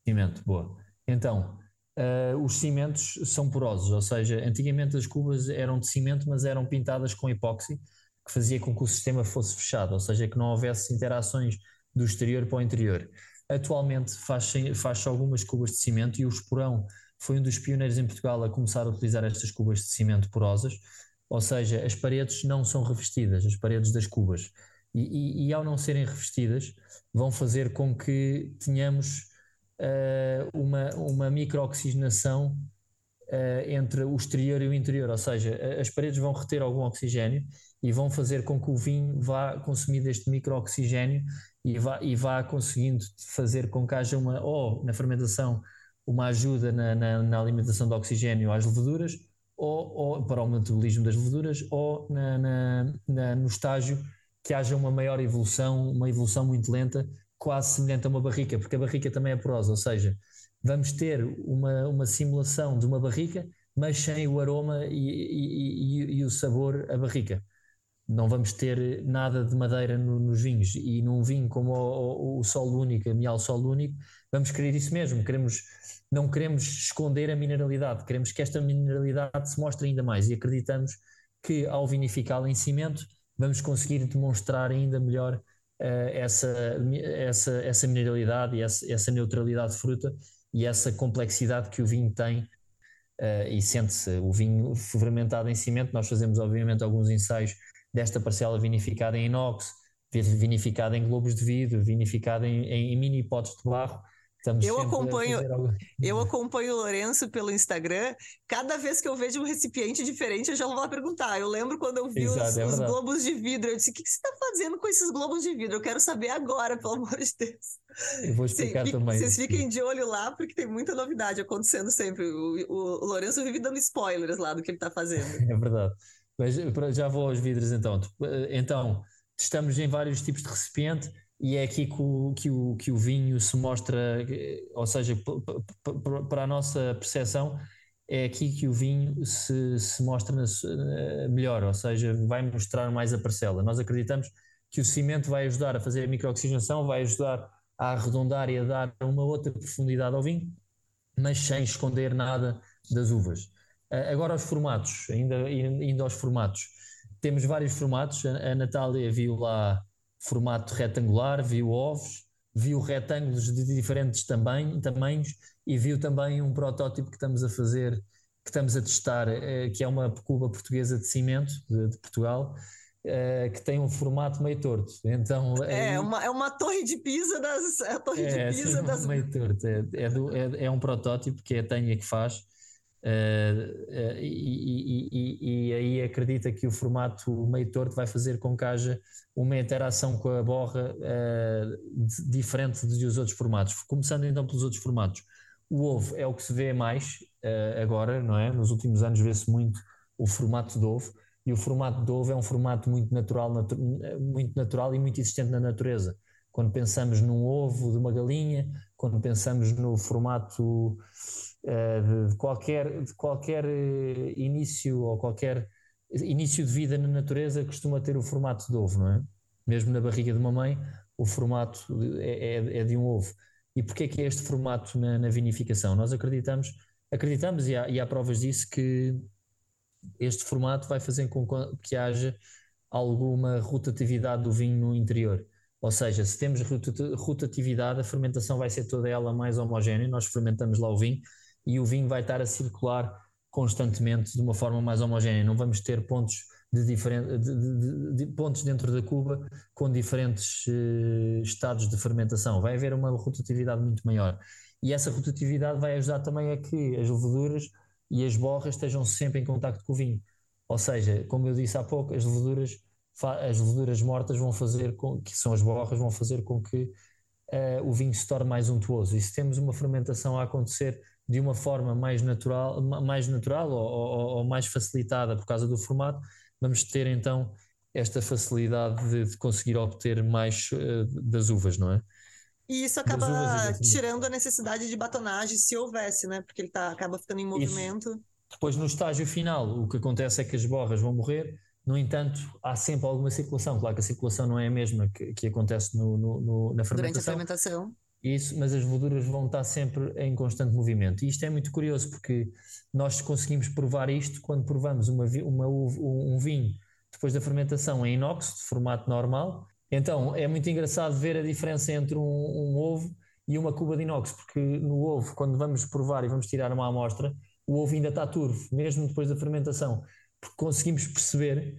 Cimento, boa. Então, uh, os cimentos são porosos, ou seja, antigamente as cubas eram de cimento, mas eram pintadas com epóxi, que fazia com que o sistema fosse fechado, ou seja, que não houvesse interações do exterior para o interior. Atualmente faz-se faz algumas cubas de cimento e o Esporão foi um dos pioneiros em Portugal a começar a utilizar estas cubas de cimento porosas, ou seja, as paredes não são revestidas, as paredes das cubas. E, e, e ao não serem revestidas, vão fazer com que tenhamos uh, uma, uma micro-oxigenação uh, entre o exterior e o interior, ou seja, as paredes vão reter algum oxigênio e vão fazer com que o vinho vá consumindo este micro-oxigênio e vá, e vá conseguindo fazer com que haja uma, ou na fermentação, uma ajuda na, na, na alimentação de oxigênio às leveduras, ou, ou, para o metabolismo das leveduras, ou na, no estágio que haja uma maior evolução, uma evolução muito lenta, quase semelhante a uma barrica, porque a barrica também é porosa, ou seja, vamos ter uma, uma simulação de uma barrica, mas sem o aroma e, e, e, e o sabor a barrica não vamos ter nada de madeira no, nos vinhos. E num vinho como o, o, o único, a mial solo único, vamos querer isso mesmo, queremos, não queremos esconder a mineralidade, queremos que esta mineralidade se mostre ainda mais. E acreditamos que ao vinificá-la em cimento vamos conseguir demonstrar ainda melhor uh, essa, essa, essa mineralidade e essa, essa neutralidade de fruta e essa complexidade que o vinho tem uh, e sente-se. O vinho fermentado em cimento, nós fazemos obviamente alguns ensaios desta parcela vinificada em inox, vinificada em globos de vidro, vinificada em, em mini potes de barro. Estamos eu acompanho, <laughs> eu acompanho o Lourenço pelo Instagram. Cada vez que eu vejo um recipiente diferente, eu já vou lá perguntar. Eu lembro quando eu vi Exato, os, é os, globos de vidro. Eu disse: o que, que você está fazendo com esses globos de vidro? Eu quero saber agora, pelo amor de Deus. Eu vou explicar Sim, também. Vocês fiquem de olho lá, porque tem muita novidade acontecendo sempre. O, o, o Lourenço vive dando spoilers lá do que ele está fazendo. <laughs> É verdade. Mas já vou aos vidros então. Então, estamos em vários tipos de recipiente e é aqui que o, que o, que o vinho se mostra, ou seja, para a nossa percepção, é aqui que o vinho se, se mostra melhor, ou seja, vai mostrar mais a parcela. Nós acreditamos que o cimento vai ajudar a fazer a microoxigenação, vai ajudar a arredondar e a dar uma outra profundidade ao vinho, mas sem esconder nada das uvas. Agora os formatos, ainda indo aos formatos, temos vários formatos. A, a Natália viu lá formato retangular, viu ovos, viu retângulos de diferentes tamanho, tamanhos e viu também um protótipo que estamos a fazer, que estamos a testar, uh, que é uma cuba portuguesa de cimento de, de Portugal, Uh, que tem um formato meio torto. Então, é, aí, uma, é uma torre de Pisa das. É a torre é, de Pisa das. Meio torto. É, é, do, é, é, um protótipo que é a Tânia que faz. Uh, uh, e, e, aí acredita que o formato meio torto vai fazer com que haja uma interação com a borra diferente dos outros formatos. Começando então pelos outros formatos. O ovo é o que se vê mais agora, não é? Nos últimos anos vê-se muito o formato de ovo e o formato de ovo é um formato muito natural, natu muito natural e muito existente na natureza. Quando pensamos num ovo de uma galinha, quando pensamos no formato uh, de qualquer, de qualquer uh, início ou qualquer início de vida na natureza, costuma ter o formato de ovo, não é? Mesmo na barriga de uma mãe, o formato é, é, é de um ovo. E porquê é que é este formato na, na vinificação? Nós acreditamos, acreditamos e há, e há provas disso que este formato vai fazer com que haja alguma rotatividade do vinho no interior. Ou seja, se temos rotatividade, a fermentação vai ser toda ela mais homogénea, nós fermentamos lá o vinho e o vinho vai estar a circular constantemente de uma forma mais homogénea. Não vamos ter pontos, de diferente, de, de, de, pontos dentro da cuba com diferentes uh, estados de fermentação. Vai haver uma rotatividade muito maior. E essa rotatividade vai ajudar também a que as leveduras e as borras estejam sempre em contacto com o vinho. Ou seja, como eu disse há pouco, as leveduras, as mortas vão fazer com que são as borras, vão fazer com que uh, o vinho se torne mais untuoso. E se temos uma fermentação a acontecer de uma forma mais natural, mais natural ou, ou, ou mais facilitada por causa do formato, vamos ter então esta facilidade de, de conseguir obter mais uh, das uvas, não é? E isso acaba tirando a necessidade de batonagem, se houvesse, né? Porque ele tá, acaba ficando em movimento. Isso. Depois, no estágio final, o que acontece é que as borras vão morrer, no entanto, há sempre alguma circulação. Claro que a circulação não é a mesma que, que acontece no, no, no, na fermentação. Durante a fermentação. Isso, mas as leveduras vão estar sempre em constante movimento. E isto é muito curioso porque nós conseguimos provar isto quando provamos uma, uma, um vinho depois da fermentação em inox, de formato normal, então é muito engraçado ver a diferença entre um, um, ovo e uma cuba de inox, porque no ovo, quando vamos provar e vamos tirar uma amostra, o ovo ainda está turvo, mesmo depois da fermentação, porque conseguimos perceber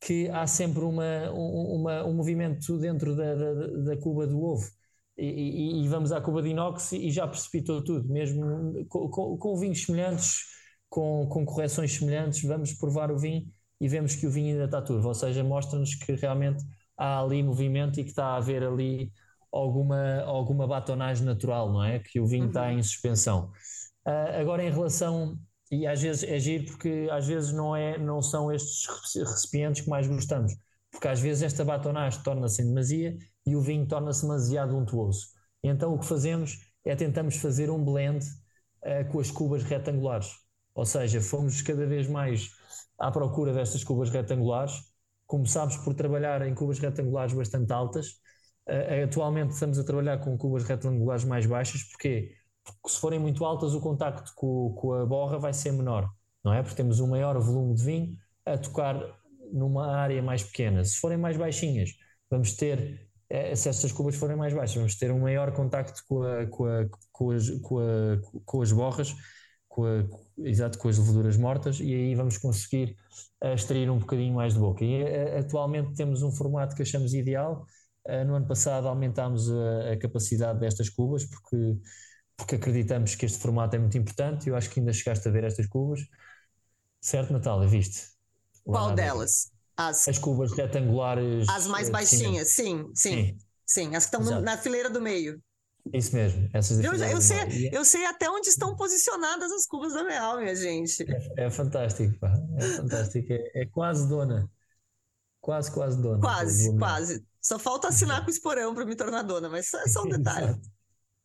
que há sempre uma, uma um movimento dentro da, da, da cuba do ovo. E, e, vamos à cuba de inox e já precipitou tudo, mesmo com, com, com vinhos semelhantes, com, com correções semelhantes, vamos provar o vinho e vemos que o vinho ainda está turvo, ou seja, mostra-nos que realmente há ali movimento e que está a haver ali alguma, alguma batonagem natural, não é? Que o vinho uhum. está em suspensão. Uh, agora, em relação. E às vezes é giro porque às vezes não, é, não são estes recipientes que mais gostamos. Porque às vezes esta batonagem torna-se em demasia e o vinho torna-se demasiado untuoso. Então o que fazemos é tentamos fazer um blend uh, com as cubas retangulares. Ou seja, fomos cada vez mais à procura destas cubas retangulares Começámos por trabalhar em cubas retangulares bastante altas. Uh, atualmente estamos a trabalhar com cubas retangulares mais baixas. Porque se forem muito altas, o contacto com, com a borra vai ser menor, não é? Porque temos um maior volume de vinho a tocar numa área mais pequena. Se forem mais baixinhas, vamos ter, se estas cubas forem mais baixas, vamos ter um maior contacto com, a, com, a, com, as, com, a, com as borras, com, a, exato, com as leveduras mortas, e aí vamos conseguir a extrair um bocadinho mais de boca. E eh, atualmente temos um formato que achamos ideal. Eh, no ano passado aumentámos a, a capacidade destas cubas porque, porque acreditamos que este formato é muito importante. Eu acho que ainda chegaste a ver estas cubas. Certo, Natália? Viste? Qual delas? As, as cubas retangulares. As mais eh, baixinhas, sim, sim, sim. sim as que estão no, na fileira do meio. Isso mesmo, essas eu, eu, sei, eu sei até onde estão posicionadas as cubas da Real, minha gente. É, é fantástico, pá. é fantástico. É, é, quase dona. Quase, quase dona. Quase, quase. Só falta assinar com o esporão para me tornar dona, mas é só um <laughs> detalhe. Exato.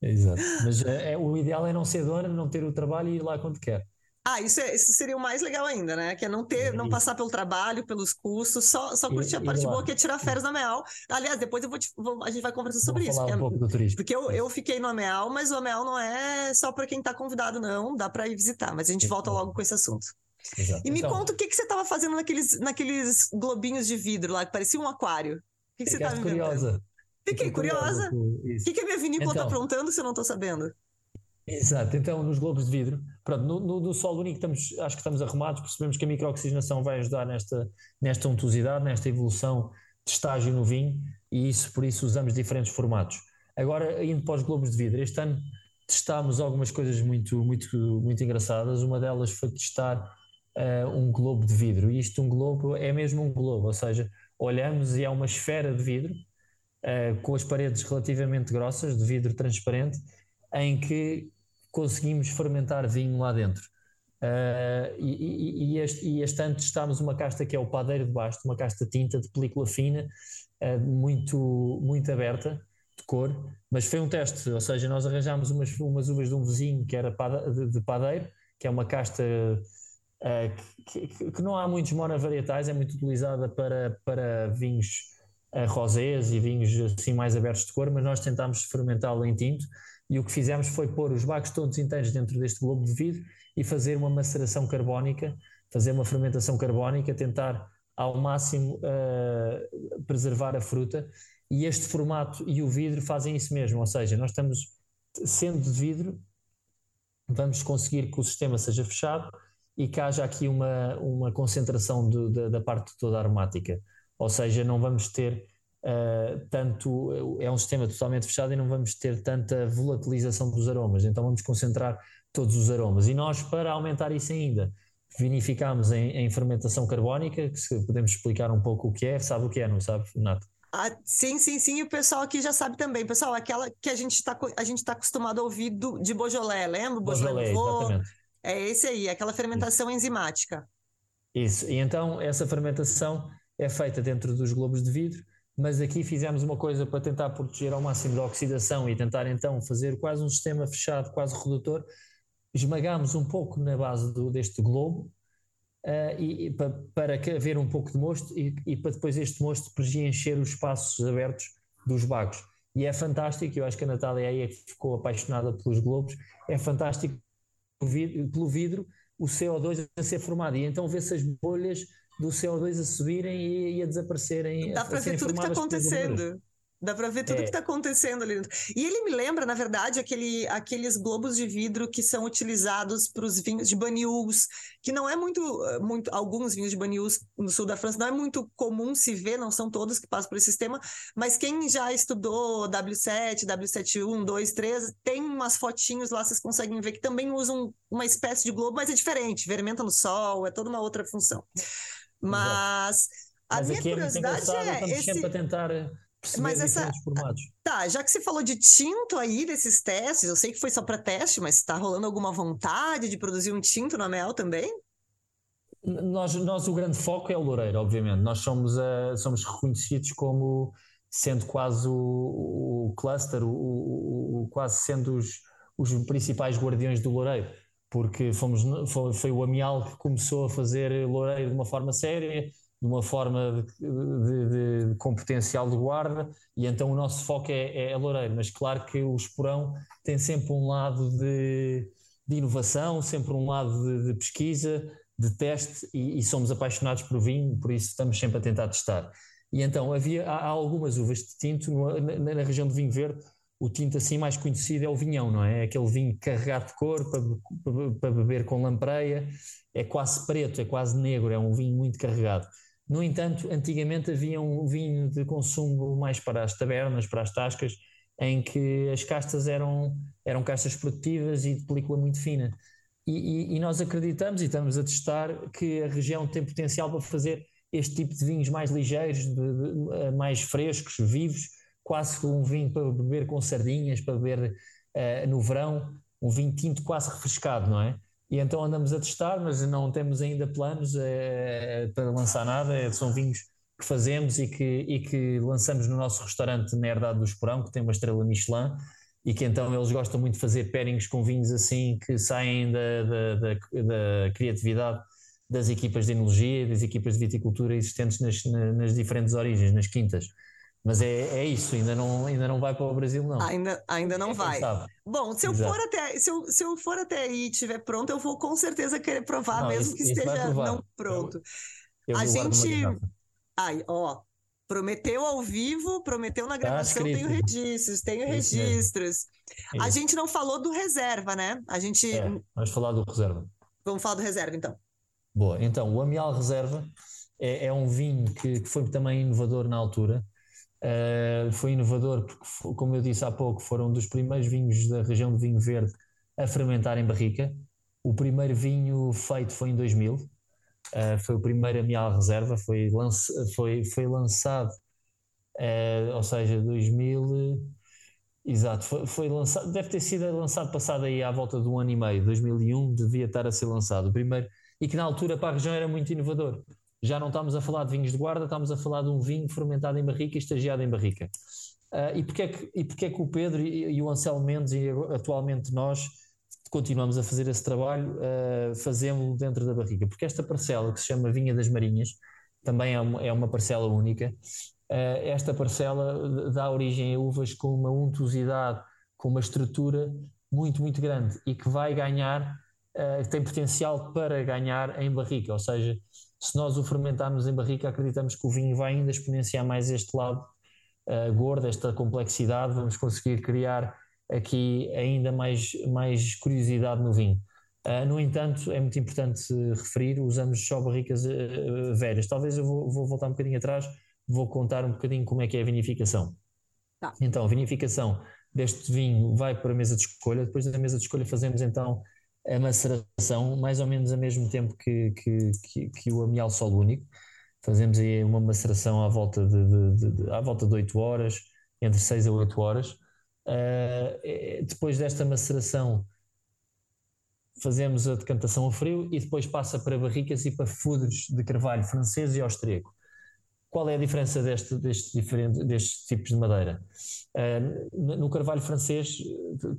Exato. Mas é, é, o ideal é não ser dona, não ter o trabalho e ir lá quando quer. Ah, isso, é, isso seria o mais legal ainda, né? Que é não ter, não passar pelo trabalho, pelos custos, só, só curtir a parte boa que é tirar férias na Meal. Aliás, depois eu vou, te, vou a gente vai conversar sobre Vou isso. Falar um pouco do turismo. Porque eu, eu fiquei no Ameal, mas o Ameal não é só para quem está convidado, não. Dá para ir visitar, mas a gente volta logo com esse assunto. Exato. E me então, conta o que, que você estava fazendo naqueles, naqueles globinhos de vidro lá, que parecia um aquário. O que, que você estava inventando? curiosa. Fiquei curiosa. O que, que a minha vinícola está então, aprontando se eu não estou sabendo? Exato, então nos globos de vidro, pronto, no, no, no solo único estamos, acho que estamos arrumados, percebemos que a microoxigenação vai ajudar nesta, nesta untuosidade, nesta evolução de estágio no vinho e isso por isso usamos diferentes formatos. Agora, indo para os globos de vidro, este ano testámos algumas coisas muito, muito, muito engraçadas. Uma delas foi testar uh, um globo de vidro. E isto, um globo, é mesmo um globo, ou seja, olhamos e é uma esfera de vidro uh, com as paredes relativamente grossas, de vidro transparente, em que conseguimos fermentar vinho lá dentro. Uh, e, e, e, este, e este ano testámos uma casta que é o padeiro de baixo, uma casta tinta de película fina, uh, muito, muito aberta, de cor, mas foi um teste, ou seja, nós arranjámos umas, umas uvas de um vizinho que era de, de padeiro, que é uma casta uh, que, que, que, não há muitos monovarietais, é muito utilizada para, para vinhos rosés e vinhos assim mais abertos de cor, mas nós tentámos fermentá-lo em tinto e o que fizemos foi pôr os bagos todos inteiros dentro deste globo de vidro e fazer uma maceração carbónica, fazer uma fermentação carbónica, tentar ao máximo uh, preservar a fruta. E este formato e o vidro fazem isso mesmo, ou seja, nós estamos, sendo de vidro, vamos conseguir que o sistema seja fechado e que haja aqui uma, uma concentração da parte toda aromática. Ou seja, não vamos ter uh, tanto, é um sistema totalmente fechado e não vamos ter tanta volatilização dos aromas, então vamos concentrar todos os aromas. E nós, para aumentar isso ainda, vinificamos em, em fermentação carbónica, que se podemos explicar um pouco o que é, sabe o que é, não sabe, Nato? Ah, sim, sim, sim, e o pessoal aqui já sabe também. Pessoal, aquela que a gente está a gente tá acostumado a ouvir do, de Beaujolais, lembra? Beaujolais, Beaujolais exatamente. É esse aí, aquela fermentação Isso. enzimática. Isso, e então essa fermentação é feita dentro dos globos de vidro mas aqui fizemos uma coisa para tentar proteger ao máximo da oxidação e tentar então fazer quase um sistema fechado, quase redutor. Esmagámos um pouco na base do, deste globo uh, e, e para, para haver um pouco de mosto e, e, para depois este mosto preencher os espaços abertos dos bagos. E é fantástico, eu acho que a Natália aí é que ficou apaixonada pelos globos, é fantástico pelo vidro o CO2 a ser formado e então vê-se as bolhas do CO2 a subirem e, e a desaparecerem. Dá para ver tudo o que está acontecendo. Dá para ver tudo o é. que está acontecendo ali dentro. E ele me lembra, na verdade, aquele, aqueles globos de vidro que são utilizados para os vinhos de Banyuls, que não é muito, muito. Alguns vinhos de Banyuls no sul da França não é muito comum se ver, não são todos que passam por esse sistema, mas quem já estudou W7, W71, 2, 3, tem umas fotinhos lá, vocês conseguem ver que também usam uma espécie de globo, mas é diferente, fermenta no sol, é toda uma outra função. Mas a Mas minha é curiosidade é, esse... tentar mas essa formatos. Tá, já que você falou de tinto aí desses testes, eu sei que foi só para teste, mas está rolando alguma vontade de produzir um tinto na Mel também? Nós, nós o grande foco é o Loureiro, obviamente. Nós somos, uh, somos reconhecidos como sendo quase o, o cluster, o, o, quase sendo os, os principais guardiões do Loureiro porque fomos, foi, foi, o Amial que começou a fazer Loureiro de uma forma séria, de uma forma de, de, de, com potencial de guarda, e então o nosso foco é, é Loureiro. Mas claro que o Esporão tem sempre um lado de, de inovação, sempre um lado de, pesquisa, de teste, e, e, somos apaixonados por vinho, por isso estamos sempre a tentar testar. E então havia, há, algumas uvas de tinto no, na, na região do vinho verde o tinto assim mais conhecido é o vinhão, não é? é aquele vinho carregado de cor para, para, beber com lampreia, é quase preto, é quase negro, é um vinho muito carregado. No entanto, antigamente havia um vinho de consumo mais para as tabernas, para as tascas, em que as castas eram, eram castas produtivas e de película muito fina. E, e, e nós acreditamos e estamos a testar que a região tem potencial para fazer este tipo de vinhos mais ligeiros, de, de, mais frescos, vivos, quase um vinho para beber com sardinhas, para beber uh, no verão, um vinho tinto quase refrescado, não é? E então andamos a testar, mas não temos ainda planos uh, para lançar nada, são vinhos que fazemos e que, e que lançamos no nosso restaurante na Herdade do Esporão, que tem uma estrela Michelin, e que então eles gostam muito de fazer pairings com vinhos assim que saem da, da, da, da criatividade das equipas de enologia, das equipas de viticultura existentes nas, nas diferentes origens, nas quintas. Mas é, é isso, ainda não, ainda não vai para o Brasil, não. Ainda, ainda não é vai. Bom, se eu, for até, se, eu, se eu for até aí e estiver pronto, eu vou com certeza querer provar, não, mesmo que esteja não pronto. Eu, eu a gente. Ai, ó, prometeu ao vivo, prometeu na tá gravação, tá tenho registros, tenho isso registros. A gente não falou do reserva, né? A gente. É, vamos falar do reserva. Vamos falar do reserva, então. Boa, então, o Amial Reserva é, é um vinho que, que foi também inovador na altura. Uh, foi inovador porque, como eu disse há pouco, foram dos primeiros vinhos da região de vinho verde a fermentar em barrica. O primeiro vinho feito foi em 2000, uh, eh, foi o primeiro Amial Reserva, foi, lança, foi, foi lançado, uh, ou seja, 2000, exato, foi, foi, lançado, deve ter sido lançado passado aí à volta de um ano e meio, 2001 devia estar a ser lançado, o primeiro, e que na altura para a região era muito inovador já não estamos a falar de vinhos de guarda, estamos a falar de um vinho fermentado em barrica e estagiado em barrica. Uh, e, porquê é que, e porquê é que o Pedro e, e, o Anselmo Mendes e atualmente nós continuamos a fazer esse trabalho, uh, fazemos-lo dentro da barrica? Porque esta parcela que se chama Vinha das Marinhas também é uma, é uma parcela única. Uh, esta parcela dá origem a uvas com uma untuosidade, com uma estrutura muito, muito grande e que vai ganhar, tem potencial para ganhar em barrica, ou seja, se nós o fermentarmos em barrica, acreditamos que o vinho vai ainda exponenciar mais este lado uh, gordo, esta complexidade, vamos conseguir criar aqui ainda mais, mais curiosidade no vinho. Uh, no entanto, é muito importante referir, usamos só barricas uh, velhas. Talvez eu vou, vou, voltar um bocadinho atrás, vou contar um bocadinho como é que é a vinificação. Tá. Então, a vinificação deste vinho vai para a mesa de escolha, depois da mesa de escolha fazemos então a maceração, mais ou menos ao mesmo tempo que, que, que, que o amial solo único. Fazemos aí uma maceração à volta de, de, de, à volta de 8 horas, entre 6 a 8 horas. Uh, depois desta maceração, fazemos a decantação a frio e depois passa para barricas e para fudres de carvalho francês e austríaco. Qual é a diferença deste, deste diferente, destes tipos de madeira? Uh, no carvalho francês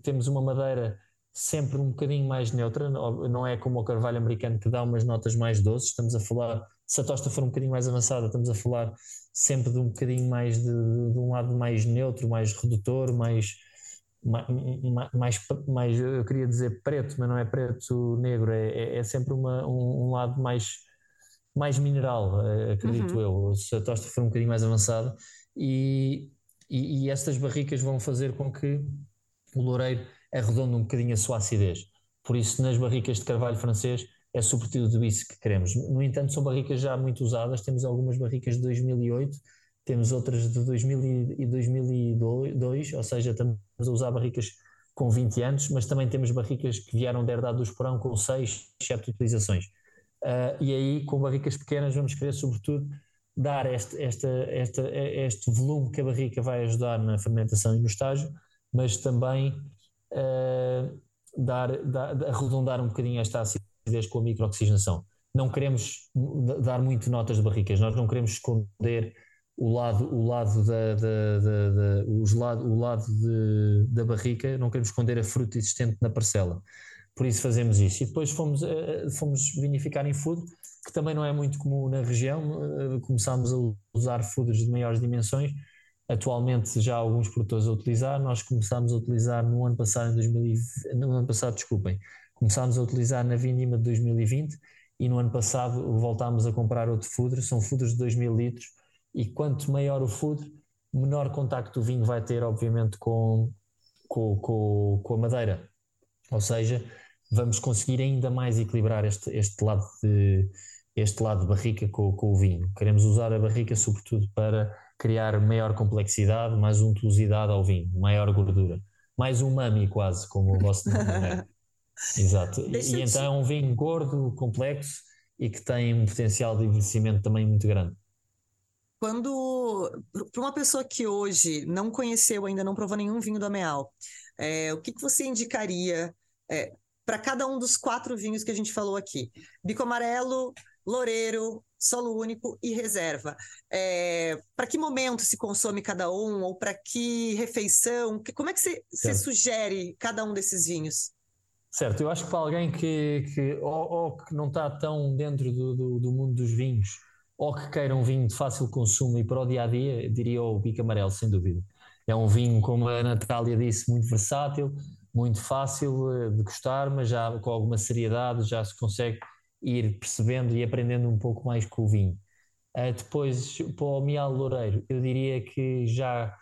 temos uma madeira sempre um bocadinho mais neutra, não é como o carvalho americano que dá umas notas mais doces, estamos a falar, se a tosta for um bocadinho mais avançada, estamos a falar sempre de um bocadinho mais de, de um lado mais neutro, mais redutor, mais, mais, mais, mais, eu queria dizer preto, mas não é preto negro, é, é, é sempre uma, um, um, lado mais, mais mineral, eh, acredito uhum. eu, se a tosta for um bocadinho mais avançada, e, e, e estas barricas vão fazer com que o loureiro arredonda um bocadinho a sua acidez. Por isso, nas barricas de carvalho francês, é sobretudo isso que queremos. No entanto, são barricas já muito usadas, temos algumas barricas de 2008, temos outras de 2000 e 2002, ou seja, estamos a usar barricas com 20 anos, mas também temos barricas que vieram de herdade do Esporão com 6, 7 utilizações. Uh, e aí, com barricas pequenas, vamos querer, sobretudo, dar este, este volume que a barrica vai ajudar na fermentação e no estágio, mas também uh, dar, dar, arredondar um bocadinho esta acidez com a microoxigenação. Não queremos dar muito notas de barricas, nós não queremos esconder o lado, o lado da, da, da, da os lado, o lado de, da barrica, não queremos esconder a fruta existente na parcela. Por isso fazemos isso. E depois fomos, uh, fomos vinificar em food, que também não é muito comum na região. Começámos a usar foods de maiores dimensões atualmente já alguns produtores a utilizar, nós começámos a utilizar no ano passado, em 2020, no ano passado, desculpem, começámos a utilizar na Vindima de 2020 e no ano passado voltámos a comprar outro fudre, são fudres de 2 mil litros e quanto maior o fudre, menor contacto o vinho vai ter, obviamente, com, com, com, com a madeira. Ou seja, vamos conseguir ainda mais equilibrar este, este, lado, de, este lado de barrica com, com o vinho. Queremos usar a barrica, sobretudo, para criar maior complexidade, mais untuosidade ao vinho, maior gordura, mais umami quase, como o vosso nome é. <laughs> Exato. E, e então é um vinho gordo, complexo e que tem um potencial de envelhecimento também muito grande. Quando, para uma pessoa que hoje não conheceu, ainda não provou nenhum vinho do Ameal, é, o que, que você indicaria é, para cada um dos quatro vinhos que a gente falou aqui? Bico amarelo, loureiro, solo único e reserva. É, para que momento se consome cada um, ou para que refeição? Como é que você, você sugere cada um desses vinhos? Certo, eu acho que para alguém que, que ou, ou que não está tão dentro do, do, do, mundo dos vinhos, ou que queira um vinho de fácil consumo e para o dia a dia, diria o Pico Amarelo, sem dúvida. É um vinho, como a Natália disse, muito versátil, muito fácil eh, de gostar, mas já com alguma seriedade já se consegue ir percebendo e aprendendo um pouco mais com o vinho. Uh, depois, para o Mial Loureiro, eu diria que já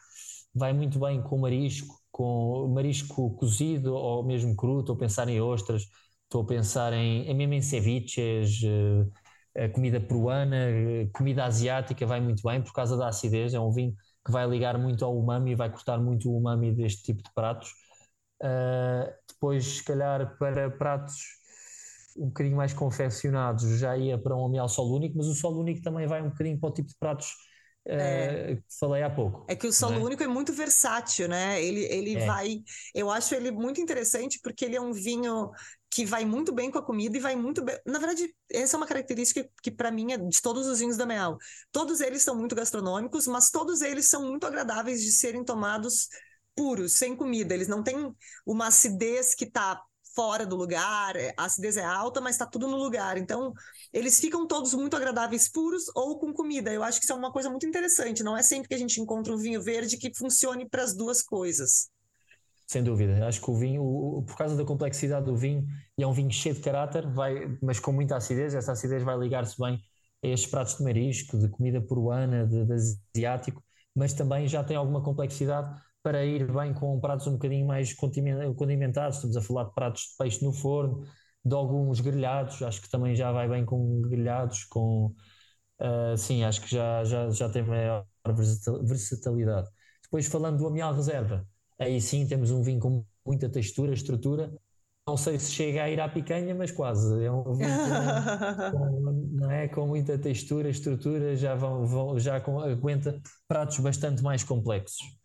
vai muito bem com marisco, com marisco cozido ou mesmo cru, estou a pensar em ostras, estou a pensar em, mesmo em ceviches, uh, comida peruana, comida asiática vai muito bem por causa da acidez, é um vinho que vai ligar muito ao umami e vai cortar muito o umami deste tipo de pratos. Uh, depois, se calhar, para pratos um bocadinho mais confeccionados, já ia para um amial solo único, mas o solo único também vai um bocadinho para o tipo de pratos é. que falei há pouco. É que o solo é? único é muito versátil, né? Ele, ele é. vai. Eu acho ele muito interessante porque ele é um vinho que vai muito bem com a comida e vai muito bem. Na verdade, essa é uma característica que, para mim, é de todos os vinhos da Meal. Todos eles são muito gastronômicos, mas todos eles são muito agradáveis de serem tomados puros, sem comida. Eles não têm uma acidez que está fora do lugar, é, a acidez é alta, mas está tudo no lugar. Então, eles ficam todos muito agradáveis puros ou com comida. Eu acho que isso é uma coisa muito interessante. Não é sempre que a gente encontra um vinho verde que funcione para as duas coisas. Sem dúvida. Acho que o vinho, por causa da complexidade do vinho, e é um vinho cheio de caráter, vai, mas com muita acidez, essa acidez vai ligar-se bem a estes pratos de marisco, de comida peruana, de, de asiático, mas também já tem alguma complexidade para ir bem com pratos um bocadinho mais condimentados. Estamos a falar de pratos de peixe no forno, de alguns grelhados, acho que também já vai bem com grelhados, com uh, sim, acho que já, já, já tem maior versatilidade. Depois falando do amial reserva, aí sim temos um vinho com muita textura, estrutura. Não sei se chega a ir à picanha, mas quase. É um vinho com, <laughs> não é? com muita textura, estrutura, já, vão, vão já com, aguenta pratos bastante mais complexos.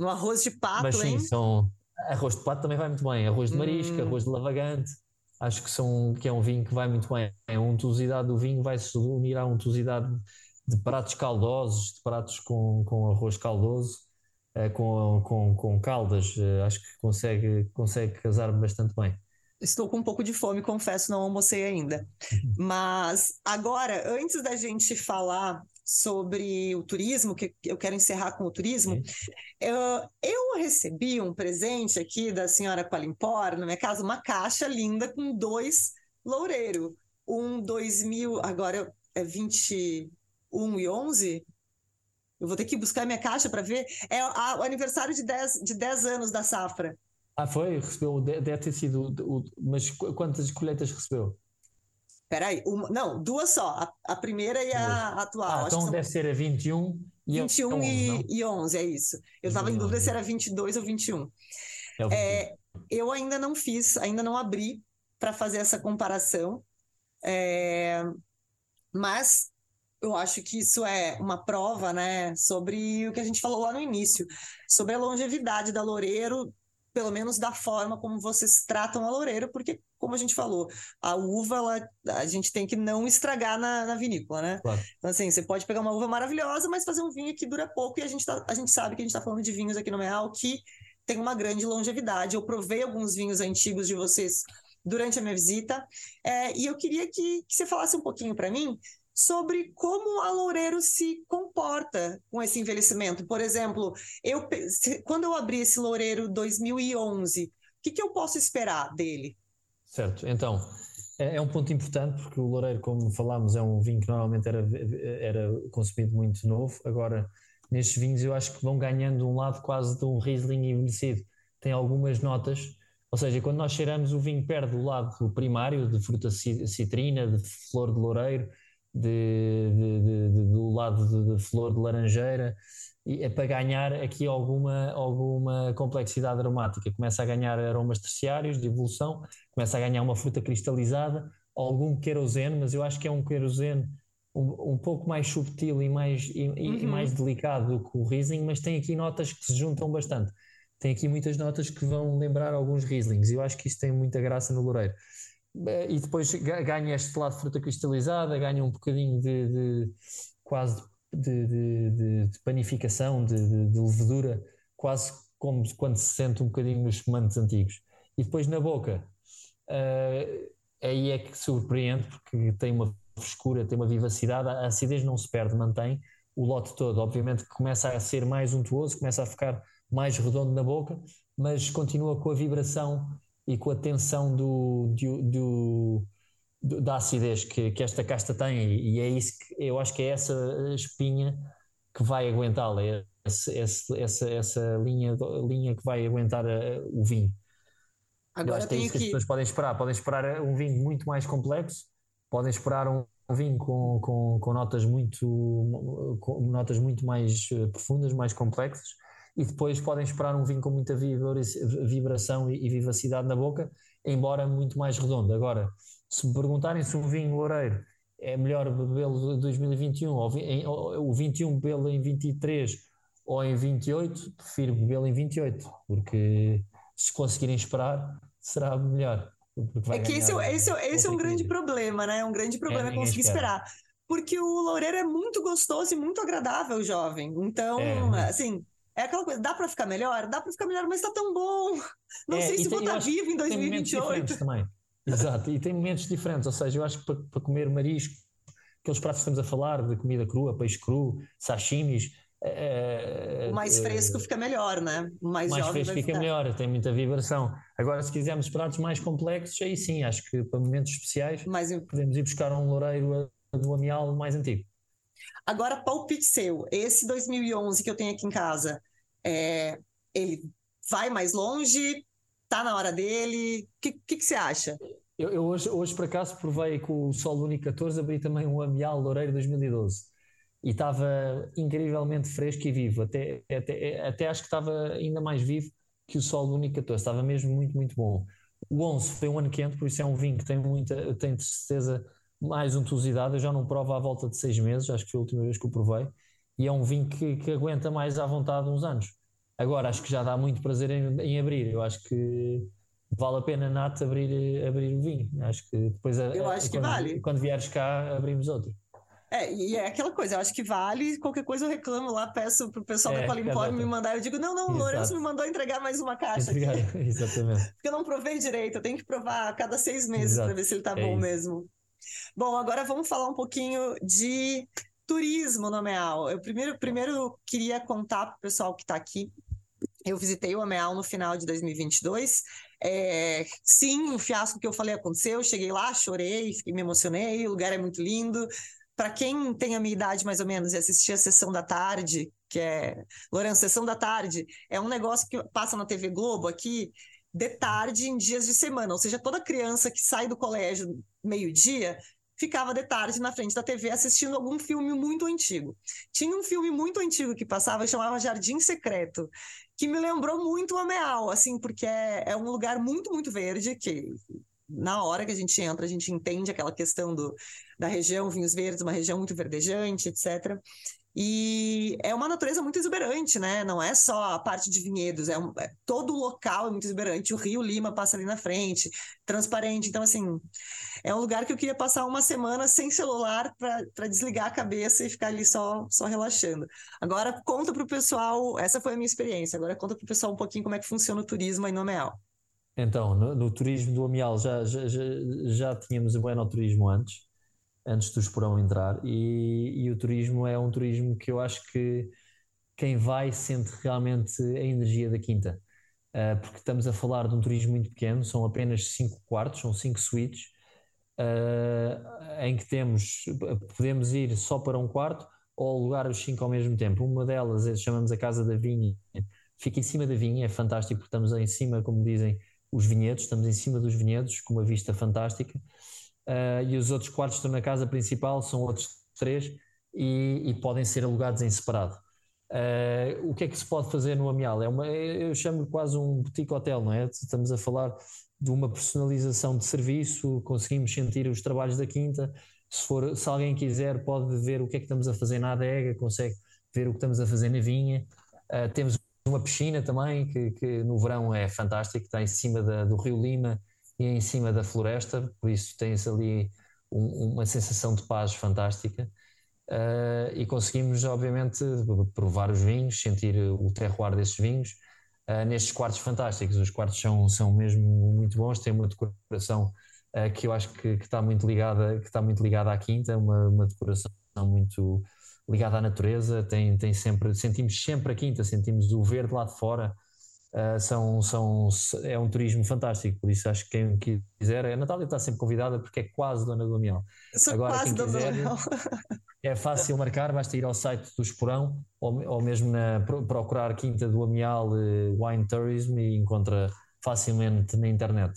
No arroz de pato, Mas sim, hein? são. Arroz de pato também vai muito bem. Arroz de marisco, hum. arroz de lavagante. Acho que, são, que é um vinho que vai muito bem. A untuosidade do vinho vai se unir à untuosidade de pratos caldosos, de pratos com, com arroz caldoso, eh, com, com, com caldas. Eh, acho que consegue, consegue casar bastante bem. Estou com um pouco de fome, confesso, não almocei ainda. <laughs> Mas agora, antes da gente falar sobre o turismo, que eu quero encerrar com o turismo, eu, eu, recebi um presente aqui da senhora Qualimpor, na minha casa, uma caixa linda com dois loureiro. Um 2000, agora é 21 e 11. Eu vou ter que buscar minha caixa para ver. É o aniversário de 10, de 10 anos da safra. Ah, foi? Recebeu, deve ter sido. Mas quantas colheitas recebeu? Peraí, uma, não, duas só. A, a primeira e a atual. Ah, então são... deve ser a 21 e 21 11, e, e 11, é isso. Eu estava em dúvida se era 22 ou 21. É, é eu ainda não fiz, ainda não abri para fazer essa comparação, é, mas eu acho que isso é uma prova, né, sobre o que a gente falou lá no início, sobre a longevidade da Loureiro pelo menos da forma como vocês tratam a loureira, porque, como a gente falou, a uva, ela, a gente tem que não estragar na, na vinícola, né? Claro. Então, assim, você pode pegar uma uva maravilhosa, mas fazer um vinho que dura pouco, e a gente, tá, a gente sabe que a gente está falando de vinhos aqui no Meal que tem uma grande longevidade. Eu provei alguns vinhos antigos de vocês durante a minha visita, é, e eu queria que, que você falasse um pouquinho para mim sobre como a Loureiro se comporta com esse envelhecimento. Por exemplo, eu, quando eu abri esse Loureiro 2011, o que, que eu posso esperar dele? Certo, então, é, é, um ponto importante porque o Loureiro, como falámos, é um vinho que normalmente era, era consumido muito novo. Agora, nestes vinhos, eu acho que vão ganhando um lado quase de um Riesling envelhecido. Tem algumas notas, ou seja, quando nós cheiramos, o vinho perde o lado primário de fruta citrina, de flor de loureiro, de, de, de, do lado de, flor de laranjeira, e é para ganhar aqui alguma, alguma complexidade aromática. Começa a ganhar aromas terciários de evolução, começa a ganhar uma fruta cristalizada, algum querosene, mas eu acho que é um querosene um, um pouco mais subtil e mais, e, uhum. e mais delicado do que o Riesling, mas tem aqui notas que se juntam bastante. Tem aqui muitas notas que vão lembrar alguns Rieslings, e eu acho que isto tem muita graça no Loureiro. E depois ganha este lado de fruta cristalizada, ganha um bocadinho de, de quase de, de, de panificação, de, levedura, quase como quando se sente um bocadinho nos espumantes antigos. E depois na boca, uh, aí é que surpreende, porque tem uma frescura, tem uma vivacidade, a acidez não se perde, mantém o lote todo. Obviamente que começa a ser mais untuoso, começa a ficar mais redondo na boca, mas continua com a vibração e com a tensão do, do, do, do da acidez que, que, esta casta tem, e é isso que eu acho que é essa espinha que vai aguentá-la, é essa, essa, essa linha, linha que vai aguentar a, eh, o vinho. Agora eu acho que é isso que as pessoas podem esperar. Podem esperar um vinho muito mais complexo, podem esperar um, um vinho com, com, com, notas muito com notas muito mais eh, profundas, mais complexas, e depois podem esperar um vinho com muita vibração e, vivacidade na boca, embora muito mais redondo. Agora, se me perguntarem se um vinho loureiro é melhor bebê-lo em 2021 ou, em, ou o 21 bebê-lo em 23 ou em 28, prefiro bebê-lo em 28, porque se conseguirem esperar, será melhor. É que esse, é esse, é esse é um grande problema, né? É um grande problema é, conseguir espera. esperar. Porque o loureiro é muito gostoso e muito agradável, jovem. Então, é. assim, é aquela coisa, dá para ficar melhor? Dá para ficar melhor, mas está tão bom. Não é, sei se vou estar tá vivo em 2028. também. Exato, e tem momentos diferentes, ou seja, eu acho que para, para comer marisco, aqueles pratos que estamos a falar, de comida crua, peixe cru, sashimis, o mais fresco fica melhor, né? O mais, mais fresco fica melhor, tem muita vibração. Agora, se quisermos pratos mais complexos, aí sim, acho que para momentos especiais mais... podemos ir buscar um loureiro do amial mais antigo. Agora, palpite seu, esse 2011 que eu tenho aqui em casa, é, ele vai mais longe? Tá na hora dele? O que, que, que, você acha? Eu, eu, hoje, hoje, por acaso, provei com o Sol Único 14, abri também um amial loureiro 2012 e estava incrivelmente fresco e vivo. Até, até, até acho que estava ainda mais vivo que o Sol Único 14. Estava mesmo muito, muito bom. O 11 foi um ano quente, por isso é um vinho que tem muita, tem de certeza mais untuosidade. Eu já não provo à volta de seis meses, acho que foi a última vez que o provei. E é um vinho que, que aguenta mais à vontade uns anos. Agora, acho que já dá muito prazer em, em abrir. Eu acho que vale a pena, Nath, abrir, abrir o vinho. Acho que depois, Eu acho quando, que vale. quando vieres cá, abrimos outro. É, e é aquela coisa, eu acho que vale, qualquer coisa eu reclamo lá, peço pro pessoal é, da Qualimpor me mandar, eu digo, não, não, o Lourenço me mandou entregar mais uma caixa aqui. <laughs> Exatamente. Porque eu não provei direito, eu tenho que provar a cada seis meses para ver se ele tá é bom isso. mesmo. Bom, agora vamos falar um pouquinho de turismo no Ameal. Eu primeiro, primeiro queria contar pro pessoal que está aqui, eu visitei o Ameal no final de 2022. É, sim, o fiasco que eu falei aconteceu. Eu cheguei lá, chorei, me emocionei. O lugar é muito lindo para quem tem a minha idade mais ou menos e assistir a sessão da tarde, que é Lourenço, sessão da tarde, é um negócio que passa na TV Globo aqui de tarde em dias de semana, ou seja, toda criança que sai do colégio meio-dia ficava de tarde na frente da TV assistindo algum filme muito antigo. Tinha um filme muito antigo que passava, chamava Jardim Secreto, que me lembrou muito o Ameal, assim, porque é, é um lugar muito, muito verde, que na hora que a gente entra, a gente entende aquela questão do, da região Vinhos Verdes, uma região muito verdejante, etc. E é uma natureza muito exuberante, né? Não é só a parte de vinhedos, é, um, é, todo o local é muito exuberante. O Rio Lima passa ali na frente, transparente. Então, assim, é um lugar que eu queria passar uma semana sem celular para desligar a cabeça e ficar ali só, só relaxando. Agora, conta para o pessoal, essa foi a minha experiência. Agora, conta para o pessoal um pouquinho como é que funciona o turismo aí no Meal. Então, no, no, turismo do Amial já, já, já, já tínhamos o Bueno Turismo antes, antes do Esporão entrar, e, e, o turismo é um turismo que eu acho que quem vai sente realmente a energia da quinta, uh, porque estamos a falar de um turismo muito pequeno, são apenas 5 quartos, são 5 suítes, uh, em que temos, podemos ir só para um quarto ou alugar os 5 ao mesmo tempo. Uma delas chamamos a Casa da Vinha, fica em cima da vinha, é fantástico porque estamos em cima, como dizem, os vinhedos, estamos em cima dos vinhedos, com uma vista fantástica, uh, e os outros quartos estão na casa principal, são outros três, e, e podem ser alugados em separado. Uh, o que é que se pode fazer no Amial? É uma, eu chamo quase um boutique hotel, não é? Estamos a falar de uma personalização de serviço, conseguimos sentir os trabalhos da quinta. Se, for, se alguém quiser, pode ver o que é que estamos a fazer na adega, consegue ver o que estamos a fazer na vinha. Uh, temos uma piscina também, que, que, no verão é fantástico, está em cima da, do Rio Lima e em cima da floresta, por isso tem-se ali um, uma sensação de paz fantástica. Uh, e conseguimos, obviamente, provar os vinhos, sentir o terroir desses vinhos uh, nestes quartos fantásticos. Os quartos são, são mesmo muito bons, têm uma decoração uh, que eu acho que, que, está muito ligada, que está muito ligada à quinta, uma, uma decoração muito ligada à natureza. Tem, tem sempre, sentimos sempre a quinta, sentimos o verde lá de fora. Uh, são, são, é um turismo fantástico, por isso acho que quem quiser, a Natália está sempre convidada porque é quase dona do Amiel. Sou Agora, quase quem quiser, é fácil marcar, basta ir ao site do Esporão ou, ou mesmo na, procurar Quinta do Amial uh, Wine Tourism e encontra facilmente na internet.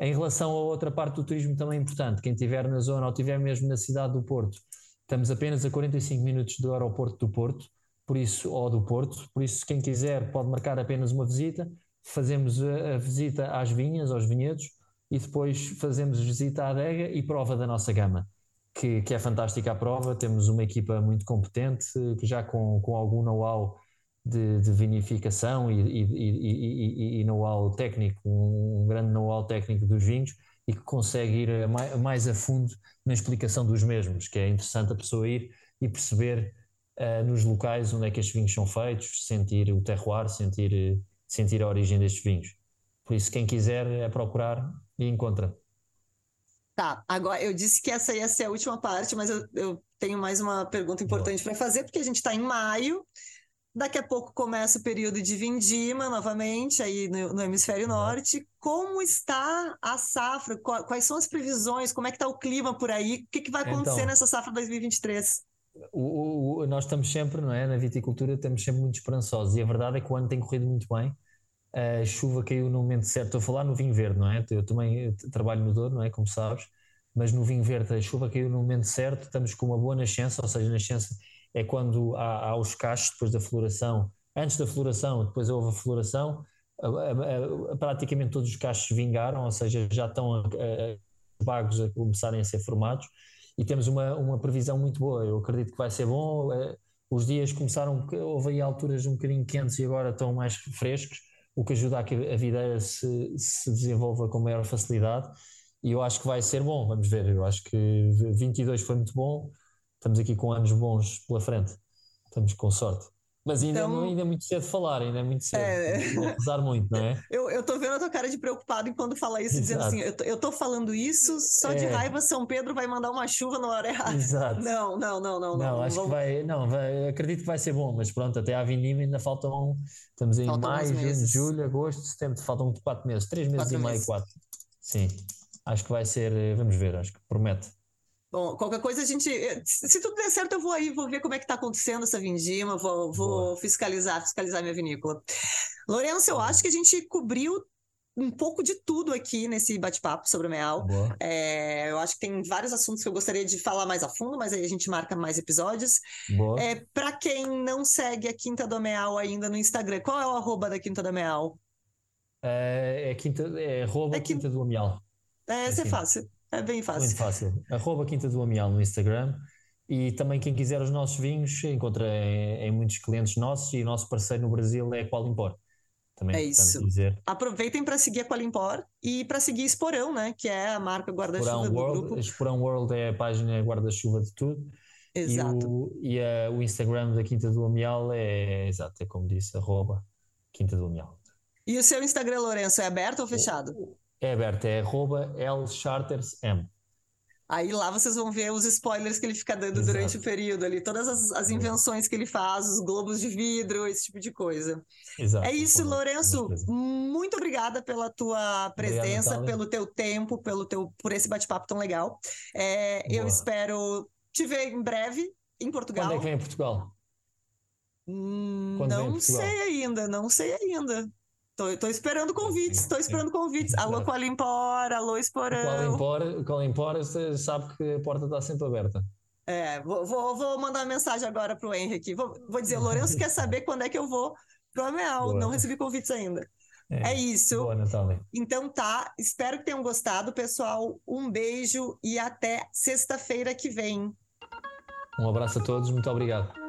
Em relação a outra parte do turismo também importante, quem estiver na zona ou estiver mesmo na cidade do Porto, estamos apenas a 45 minutos do aeroporto do Porto, por isso, ou do Porto, por isso quem quiser pode marcar apenas uma visita, fazemos a, a visita às vinhas, aos vinhedos, e depois fazemos visita à adega e prova da nossa gama, que, que é fantástica a prova, temos uma equipa muito competente, já com, com algum know-how de, de, vinificação e, e, e, e know-how técnico, um, grande know-how técnico dos vinhos, e que consegue ir mais a fundo na explicação dos mesmos, que é interessante a pessoa ir e perceber uh, nos locais onde é que estes vinhos são feitos, sentir o terroir, sentir, sentir a origem destes vinhos. Por isso, quem quiser é procurar e encontra. Tá, agora eu disse que essa ia ser a última parte, mas eu, eu tenho mais uma pergunta importante para fazer, porque a gente está em maio, daqui a pouco começa o período de vindima novamente, aí no, no hemisfério norte. Como está a safra? Quais são as previsões? Como é que está o clima por aí? O que, que vai acontecer então, nessa safra 2023? O, o, nós estamos sempre, não é? Na viticultura estamos sempre muito esperançosos e a verdade é que o ano tem corrido muito bem. A chuva caiu no momento certo. Estou a falar no vinho verde, não é? Eu também trabalho no Douro, não é? Como sabes, mas no vinho verde a chuva caiu no momento certo. Estamos com uma boa nascença, ou seja, nascença é quando há, há os cachos depois da floração. Antes da floração, depois houve a floração, a, a, a, praticamente todos os cachos vingaram, ou seja, já estão os bagos a começarem a ser formados e temos uma, uma previsão muito boa. Eu acredito que vai ser bom. Eh, os dias começaram, houve aí alturas um bocadinho quentes e agora estão mais frescos, o que ajuda a que a videira se, se desenvolva com maior facilidade. E eu acho que vai ser bom, vamos ver. Eu acho que 22 foi muito bom, estamos aqui com anos bons pela frente, estamos com sorte. Mas ainda, então, ainda é muito cedo falar, ainda é muito cedo. É... Rezar muito, não é? <laughs> Eu, eu tô vendo a tua cara de preocupado enquanto fala isso, Exato. dizendo assim: eu eu tô falando isso, só é... de raiva São Pedro vai mandar uma chuva na hora errada. Exato. Não, não, não, não. Não, não acho vamos... que vai. Não, vai, acredito que vai ser bom, mas pronto, até à vindima ainda faltam. Estamos em faltam maio, junho, julho, agosto, setembro, faltam quatro meses, três meses quatro e meio, quatro. Sim, acho que vai ser. Vamos ver, acho que promete. Bom, qualquer coisa a gente. Eh, se tudo der certo, eu vou aí, vou ver como é que está acontecendo essa vindima, vou, vou fiscalizar, fiscalizar minha vinícola. Lourenço, eu acho que a gente cobriu um pouco de tudo aqui nesse bate-papo sobre o Meal. É, eu acho que tem vários assuntos que eu gostaria de falar mais a fundo, mas aí a gente marca mais episódios. É, Para quem não segue a Quinta do Meal ainda no Instagram, qual é o arroba da Quinta do Meal? É, é, quinta, é arroba é Quinta do Meal. É, isso é fácil. É bem fácil. Muito fácil. Arroba Quinta do Amial no Instagram. E também quem quiser os nossos vinhos encontra em, em muitos clientes nossos e o nosso parceiro no Brasil é a Qualimpor. Também é isso. Dizer. Aproveitem para seguir a Qualimpor e para seguir Esporão, né? Que é a marca guarda-chuva do World, grupo. Esporão World é a página guarda-chuva de tudo. Exato. E, o, e a, o Instagram da Quinta do Amial é, exato, é como disse, arroba Quinta do Amial. E o seu Instagram, Lourenço, é aberto ou fechado? O, é aberto, é arroba lchartersm. Aí lá vocês vão ver os spoilers que ele fica dando Exato. durante o período ali, todas as, as, invenções que ele faz, os globos de vidro, esse tipo de coisa. Exato. É isso, Lourenço. Muito obrigada pela tua presença, Obrigado, pelo teu tempo, pelo teu, por esse bate-papo tão legal. É, eu espero te ver em breve em Portugal. Quando é que vem a Portugal? Hum, não Portugal? sei ainda, não sei ainda. Tô, tô esperando convites, tô esperando convites. Alô, Qualimpor, alô, Esporão. O Qualimpor, você sabe que a porta está sempre aberta. É, vou, vou, vou mandar uma mensagem agora pro Henrique aqui. Vou, vou dizer, Lourenço quer saber quando é que eu vou pro Ameal. Não recebi convites ainda. É, é isso. Boa, Natália. Então tá, espero que tenham gostado, pessoal. Um beijo e até sexta-feira que vem. Um abraço a todos, muito obrigado.